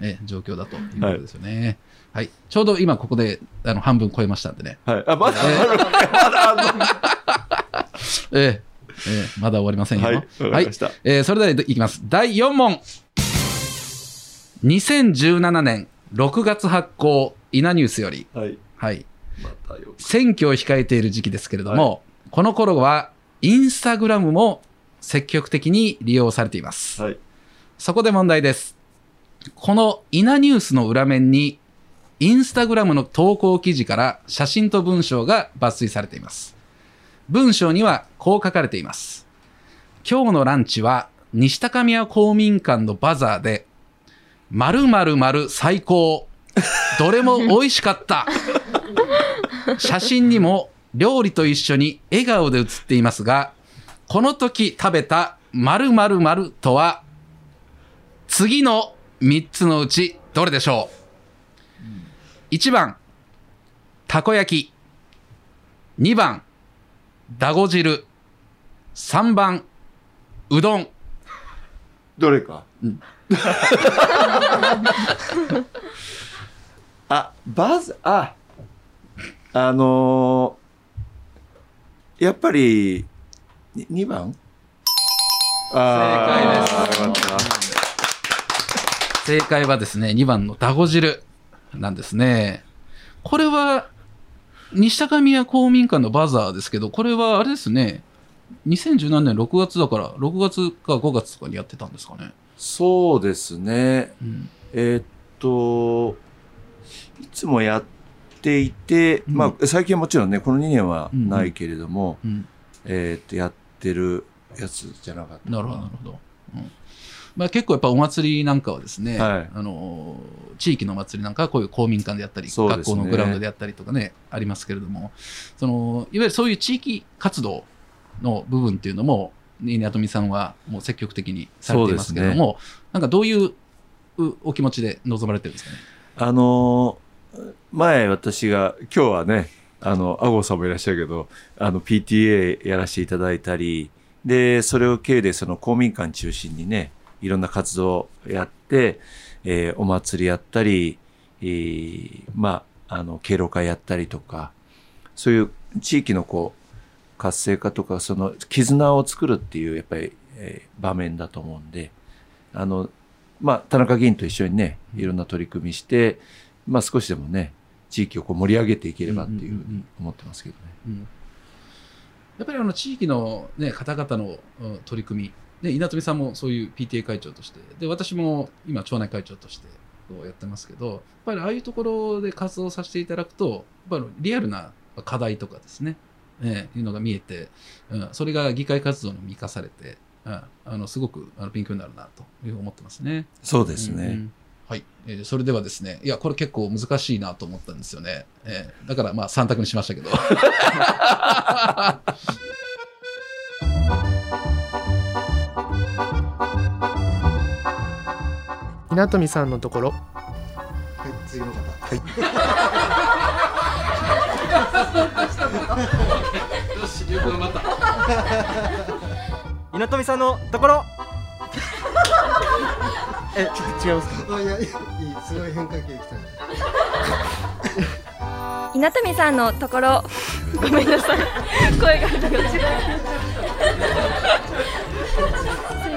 え状況だということですよね。はい。ちょうど今ここで、あの、半分超えましたんでね。はい。あ、まだ、まだあるの？ええええまだ終わりませんよ。はい。わかりました。えーそれではいきます。第4問。2017年6月発行、イナニュースより、はい。はい。選挙を控えている時期ですけれども、この頃は、インスタグラムも積極的に利用されています。はい。そこで問題です。このイナニュースの裏面に、インスタグラムの投稿記事から写真と文章が抜粋されています。文章にはこう書かれています。今日のランチは西高宮公民館のバザーで、〇〇〇最高。どれも美味しかった。写真にも料理と一緒に笑顔で写っていますが、この時食べた〇〇〇とは次の3つのうちどれでしょう ?1 番、たこ焼き。2番、だご汁。3番、うどん。どれか？あ、バズ、あ、あのーやっぱり、に2番？あーよかった正解はですね、2番のだご汁なんですね。これは、西高宮公民館のバザーですけど、これはあれですね、2017年6月だから、6月か5月とかにやってたんですかね。そうですね。うん。えーっと、いつもやっていて、うん。まあ、最近はもちろんね、この2年はないけれども、うん。えーっと、やってるやつじゃなかったかなるほど、なるほど。うんまあ、結構やっぱお祭りなんかはですね、はい。あのー地域のお祭りなんかはこういう公民館であったり、ね。学校のグラウンドであったりとかね、ありますけれども、そのいわゆるそういう地域活動の部分っていうのも、稲富さんはもう積極的にされていますけれども、なんかどういううお気持ちで臨まれてるんですかね？あのー前私が、今日はね、あの、アゴさんもいらっしゃるけど、あの、PTA やらせていただいたり、で、それを経由でその公民館中心にね、いろんな活動をやって、えーお祭りやったり、えーまあ、あの、敬老会やったりとか、そういう地域のこう、活性化とか、その絆を作るっていう、やっぱり、えー場面だと思うんで、あの、まあ、田中議員と一緒にね、いろんな取り組みして、まあ、少しでもね、地域をこう盛り上げていければっていうふうに思ってますけどね。やっぱりあの地域の、ね、方々のうん取り組み、で稲富さんもそういう PTA 会長として、で私も今、町内会長としてやってますけど、やっぱりああいうところで活動させていただくと、やっぱりリアルな課題とかですね、えーいうのが見えて、うん、それが議会活動にも生かされて、うん、あのすごくあの勉強になるなというふうに思ってますね。そうですね。うんうんはい、えーそれではですね、いや、これ結構難しいなと思ったんですよね。えーだからまあ3択にしましたけど。稲富さんのところはい、次の方。はい。よし、よく頑張った。稲富さんのところ えちょっと違いますか？あ、いや、いい、すごい変化球来たね。稲富さんのところごめんなさい声が違うすいま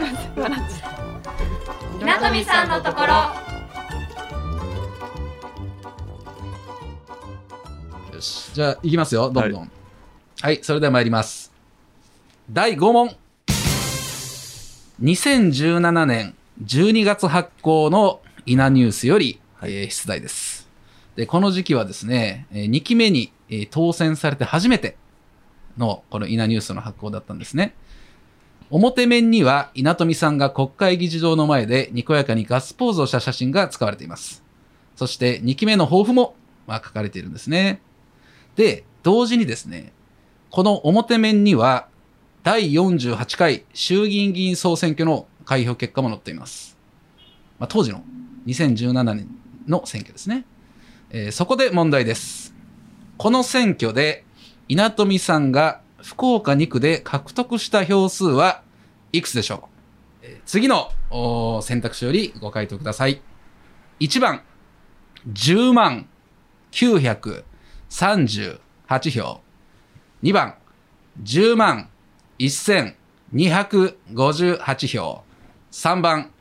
せん笑っちゃった稲富さんのところよし、じゃあ、いきますよ、どんどん。はい、それでは参ります。第5問。2017年12月発行の稲ニュースより、えー出題です。で、この時期はですね、え2期目に、えー当選されて初めてのこの稲ニュースの発行だったんですね。表面には稲富さんが国会議事堂の前でにこやかにガッツポーズをした写真が使われています。そして2期目の抱負も、まあ、書かれているんですね。で、同時にですね、この表面には、第48回衆議院議員総選挙の開票結果も載っています。まあ、当時の2017年の選挙ですね。えーそこで問題です。この選挙で、稲富さんが福岡2区で獲得した票数はいくつでしょう、次の選択肢よりご回答ください。1番、10万938票。2番、10万1258票。3番、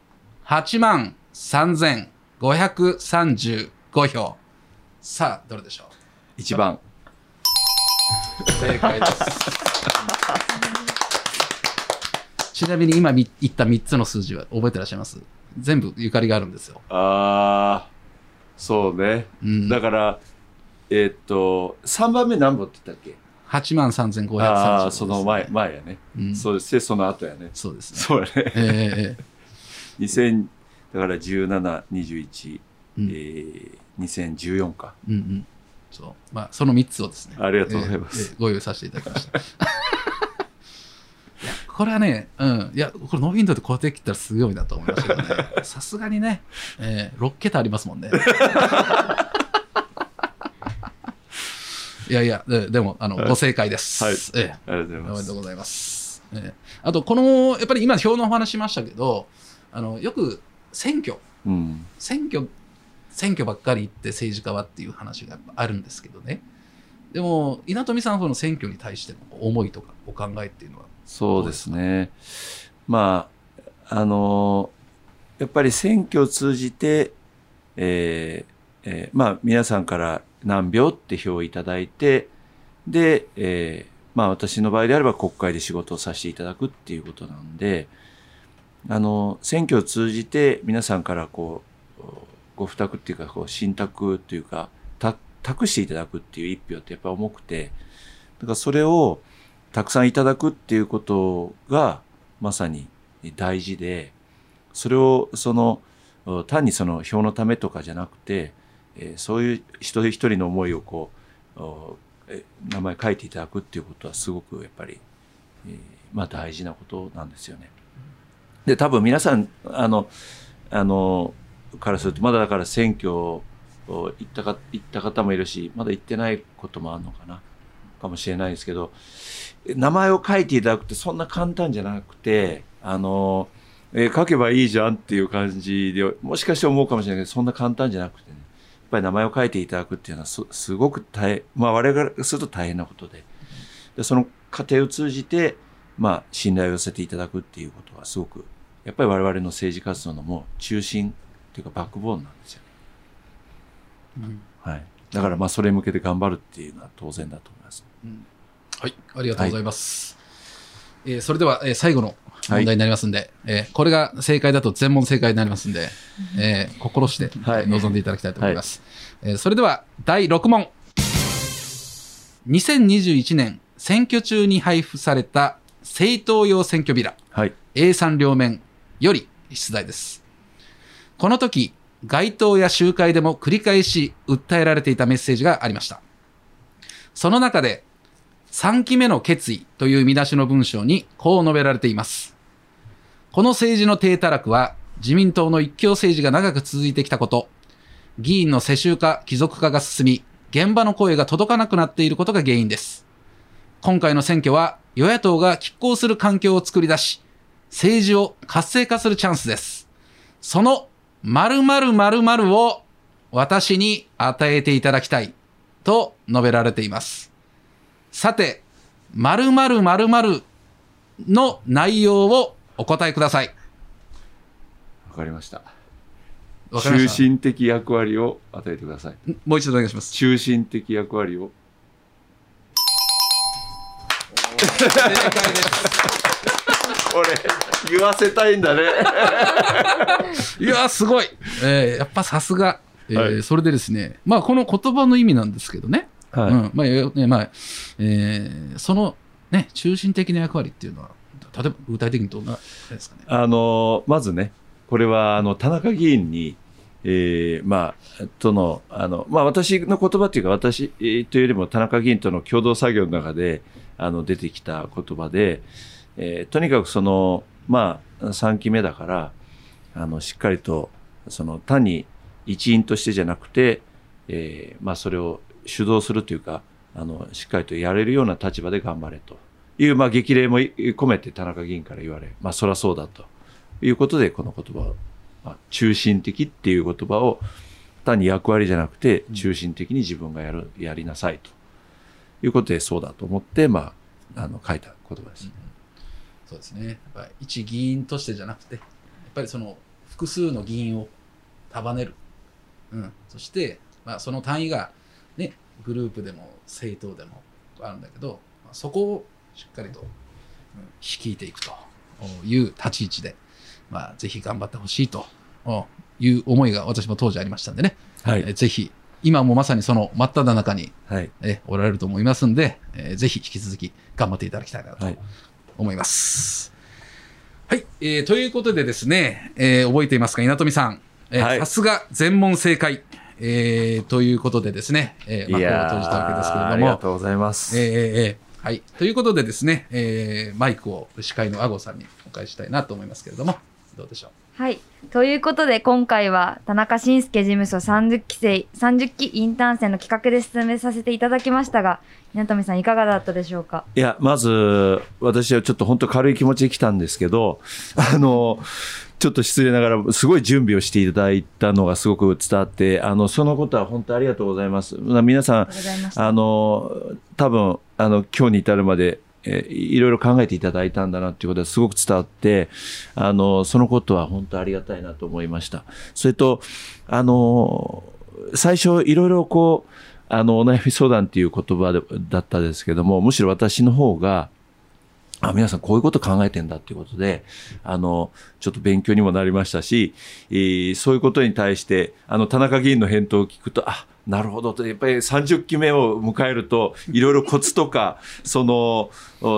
8万3535票。さあ、どれでしょう？一番。正解です。ちなみに今み言った3つの数字は覚えてらっしゃいます？全部ゆかりがあるんですよ。ああ、そうね。うん、だから、えーっと、3番目何本って言ったっけ？8万3535ああ、その前、前やね。うんそうです。で、その後やね。そうですね。そうやね。えええ2000、だから17、21、うんえー、2014か。えうんうん。そう。まあ、その3つをですね。ありがとうございますええええご用意させていただきました。いや、これはね、うん。いや、これノーヒントでこうやって切ったらすごいなと思いましたけどね。さすがにね、ええ6桁ありますもんね。いやいや、ででも、あの、はいご正解です。はいええありがとうございおめます。でとうございます。ええあと、この、やっぱり今、表のお話しましたけど、あの、よく選挙、うん。選挙、選挙ばっかり行って政治家はっていう話がやっぱあるんですけどね。でも、稲富さんはこの選挙に対しての思いとかお考えっていうのは、そうですね。まあ、あのやっぱり選挙を通じて、えーえーまあ、皆さんから何票って票をいただいて、で、えーまあ、私の場合であれば国会で仕事をさせていただくっていうことなんで、あの、選挙を通じて皆さんからこう、ご負託っていうか、こう、信託というか、託していただくっていう一票ってやっぱ重くて、だからそれをたくさんいただくっていうことがまさに大事で、それをその、単にその票のためとかじゃなくて、えそういう一人一人の思いをこう、名前書いていただくっていうことはすごくやっぱり、まあ大事なことなんですよね。で、多分皆さん、あの、あの、からすると、まだだから選挙を行ったか、行った方もいるし、まだ行ってないこともあるのかな、かもしれないですけど、名前を書いていただくってそんな簡単じゃなくて、あの、えー書けばいいじゃんっていう感じで、もしかして思うかもしれないけど、そんな簡単じゃなくてね、やっぱり名前を書いていただくっていうのはすすごく大変、まあ我々からすると大変なことで、でその過程を通じて、まあ信頼を寄せていただくっていうことはすごく、やっぱり我々の政治活動のもう中心っていうかバックボーンなんですよ。はい。だからまあそれに向けて頑張るっていうのは当然だと思います。はい、ありがとうございます。えーそれでは、えー最後の問題になりますんで、えーこれが正解だと全問正解になりますんで、えー心して、臨んでいただきたいと思います。えーそれでは、第6問。2021年選挙中に配布された政党用選挙ビラ、はい。A3 両面より出題です。この時、街頭や集会でも繰り返し訴えられていたメッセージがありました。その中で、3期目の決意という見出しの文章にこう述べられています。この政治の低たらくは、自民党の一強政治が長く続いてきたこと、議員の世襲化、貴族化が進み、現場の声が届かなくなっていることが原因です。今回の選挙は、与野党が拮抗する環境を作り出し、政治を活性化するチャンスです。その〇〇〇〇を私に与えていただきたいと述べられています。さて、〇〇〇〇の内容をお答えください。わかりました。わかりました？中心的役割を与えてください。もう一度お願いします。中心的役割を。正解です。俺、言わせたいんだね。いやーすごい、えーやっぱさすが、えーはい。それでですね、まあこの言葉の意味なんですけどね、はい。うん。まあよねまあえーその、ね、中心的な役割っていうのは、例えば具体的にどんなですかね？あのまずね、これはあの田中議員に、えーまあ、との、あの、まあ、私の言葉というか、私えーというよりも田中議員との共同作業の中で、あの、出てきた言葉で、えーとにかくその、まあ、3期目だから、あの、しっかりと、その、単に一員としてじゃなくて、えーまあ、それを主導するというか、あの、しっかりとやれるような立場で頑張れと。いう、まあ、激励も込めて田中議員から言われ、まあ、そらそうだと。いうことで、この言葉を、まあ、中心的っていう言葉を、単に役割じゃなくて、中心的に自分がやる、やりなさいと。いうことで、そうだと思って、まあ、あの、書いた言葉です。そうですね。やっぱり一議員としてじゃなくて、やっぱりその複数の議員を束ねる。うん。そして、まあその単位がね、グループでも政党でもあるんだけど、まあそこをしっかりと、うん率いていくという立ち位置で、まあぜひ頑張ってほしいという思いが私も当時ありましたんでね。はいえーぜひ、今もまさにその真っ只中に、はい。えおられると思いますんで、えーぜひ引き続き頑張っていただきたいなとはい。思います。はい、えーということでですね、えー覚えていますか、稲富さん。えーはいさすが全問正解。えーということでですね、えー、幕を閉じたわけですけれあども、りがとうございます。えーえーえーはい。ということでですね、えーマイクを司会のアゴさんにお返ししたいなと思いますけれども、どうでしょう？はい。ということで、今回は田中伸介事務所30期生、30期インターン生の企画で進めさせていただきましたが、稲富さんいかがだったでしょうか？いや、まず、私はちょっと本当軽い気持ちで来たんですけど、あの、ちょっと失礼ながら、すごい準備をしていただいたのがすごく伝わって、あの、そのことは本当ありがとうございます。まあ皆さんあの、多分、あの、今日に至るまで、えいろいろ考えていただいたんだなっていうことはすごく伝わって、あの、そのことは本当ありがたいなと思いました。それと、あの、最初いろいろこう、あの、お悩み相談っていう言葉でだったですけども、むしろ私の方が、あ、皆さんこういうこと考えてんだっていうことで、あの、ちょっと勉強にもなりましたし、えーそういうことに対して、あの、田中議員の返答を聞くと、あ、なるほど。と、やっぱり30期目を迎えると、いろいろコツとか、その、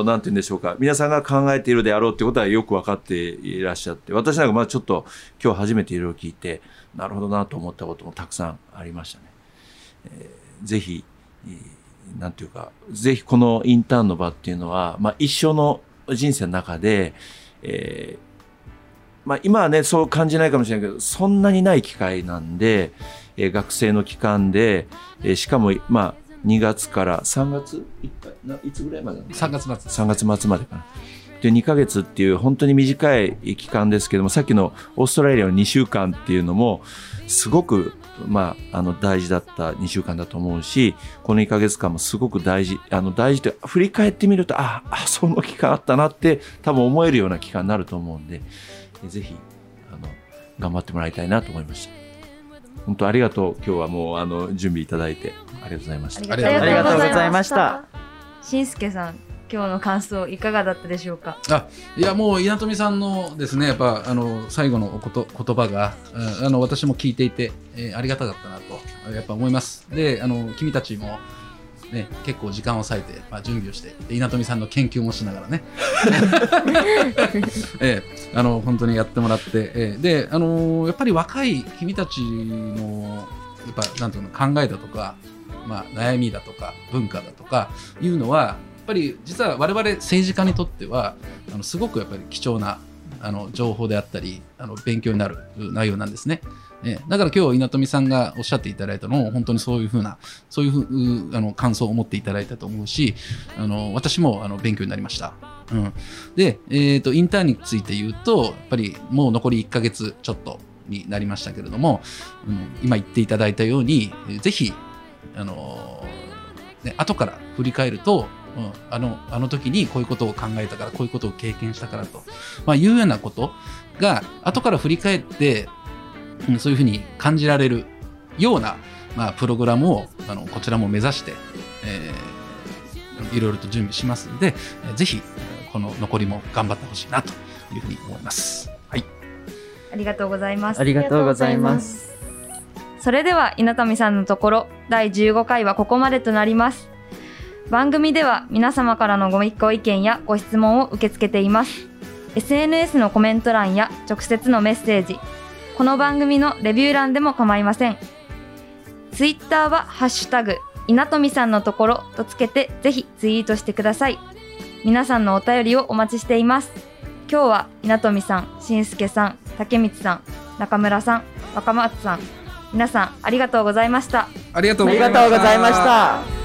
なんて言うんでしょうか、皆さんが考えているであろうってことはよく分かっていらっしゃって、私なんかまあちょっと今日初めていろいろ聞いて、なるほどなと思ったこともたくさんありましたね。えーぜひ、なんていうか、ぜひこのインターンの場っていうのは、まあ一生の人生の中で、えーまあ今はね、そう感じないかもしれないけど、そんなにない機会なんで、えー学生の期間で、えーしかも、まあ2月から3月？いい？つぐらいまでなの？3月末。3月末までかな。で、2ヶ月っていう本当に短い期間ですけども、さっきのオーストラリアの2週間っていうのも、すごく、まあ、あの、大事だった2週間だと思うし、この1ヶ月間もすごく大事、あの、大事って、振り返ってみると、あ、あ、その期間あったなって、多分思えるような期間になると思うんで、ぜひ、あの、頑張ってもらいたいなと思いました。本当ありがとう。今日はもう、あの、準備いただいて、ありがとうございました。ありがとうございますありがとうございました。しんすけさん今日の感想いかがだったでしょうか？あいやもう稲富さんのですねやっぱあの最後のおこと言葉がああの私も聞いていて、えーありがたかったなとやっぱ思いますであの君たちもね、結構時間を割いて、まあ、準備をしてで稲富さんの研究もしながらね、ええあの本当にやってもらって、ええで、あのやっぱり若い君たちのやっぱなんていうの考えだとか、まあ、悩みだとか文化だとかいうのはやっぱり実は我々政治家にとってはあのすごくやっぱり貴重なあの情報であったりあの勉強になる内容なんですね。えだから今日稲富さんがおっしゃっていただいたのも本当にそういうふうなそういうふうあの感想を持っていただいたと思うしあの私もあの勉強になりました。うん、で、えー、とインターンについて言うとやっぱりもう残り1ヶ月ちょっとになりましたけれども、うん、今言っていただいたようにぜひあのね、後から振り返ると、うん、あのあの時にこういうことを考えたからこういうことを経験したからと、まあ、いうようなことが後から振り返って、そういうふうに感じられるような、まあ、プログラムをあのこちらも目指して、えーいろいろと準備しますので、えーぜひえーこの残りも頑張ってほしいなというふうに思います。はい、ありがとうございますありがとうございます。それでは稲富さんのところ第15回はここまでとなります番組では皆様からのごご意見やご質問を受け付けています SNS のコメント欄や直接のメッセージこの番組のレビュー欄でも構いません。Twitter はハッシュタグ稲富さんのところとつけてぜひツイートしてください。皆さんのお便りをお待ちしています。今日は稲富さん、しんすけさん、竹光さん、中村さん、若松さん。皆さんありがとうございました。ありがとうございました。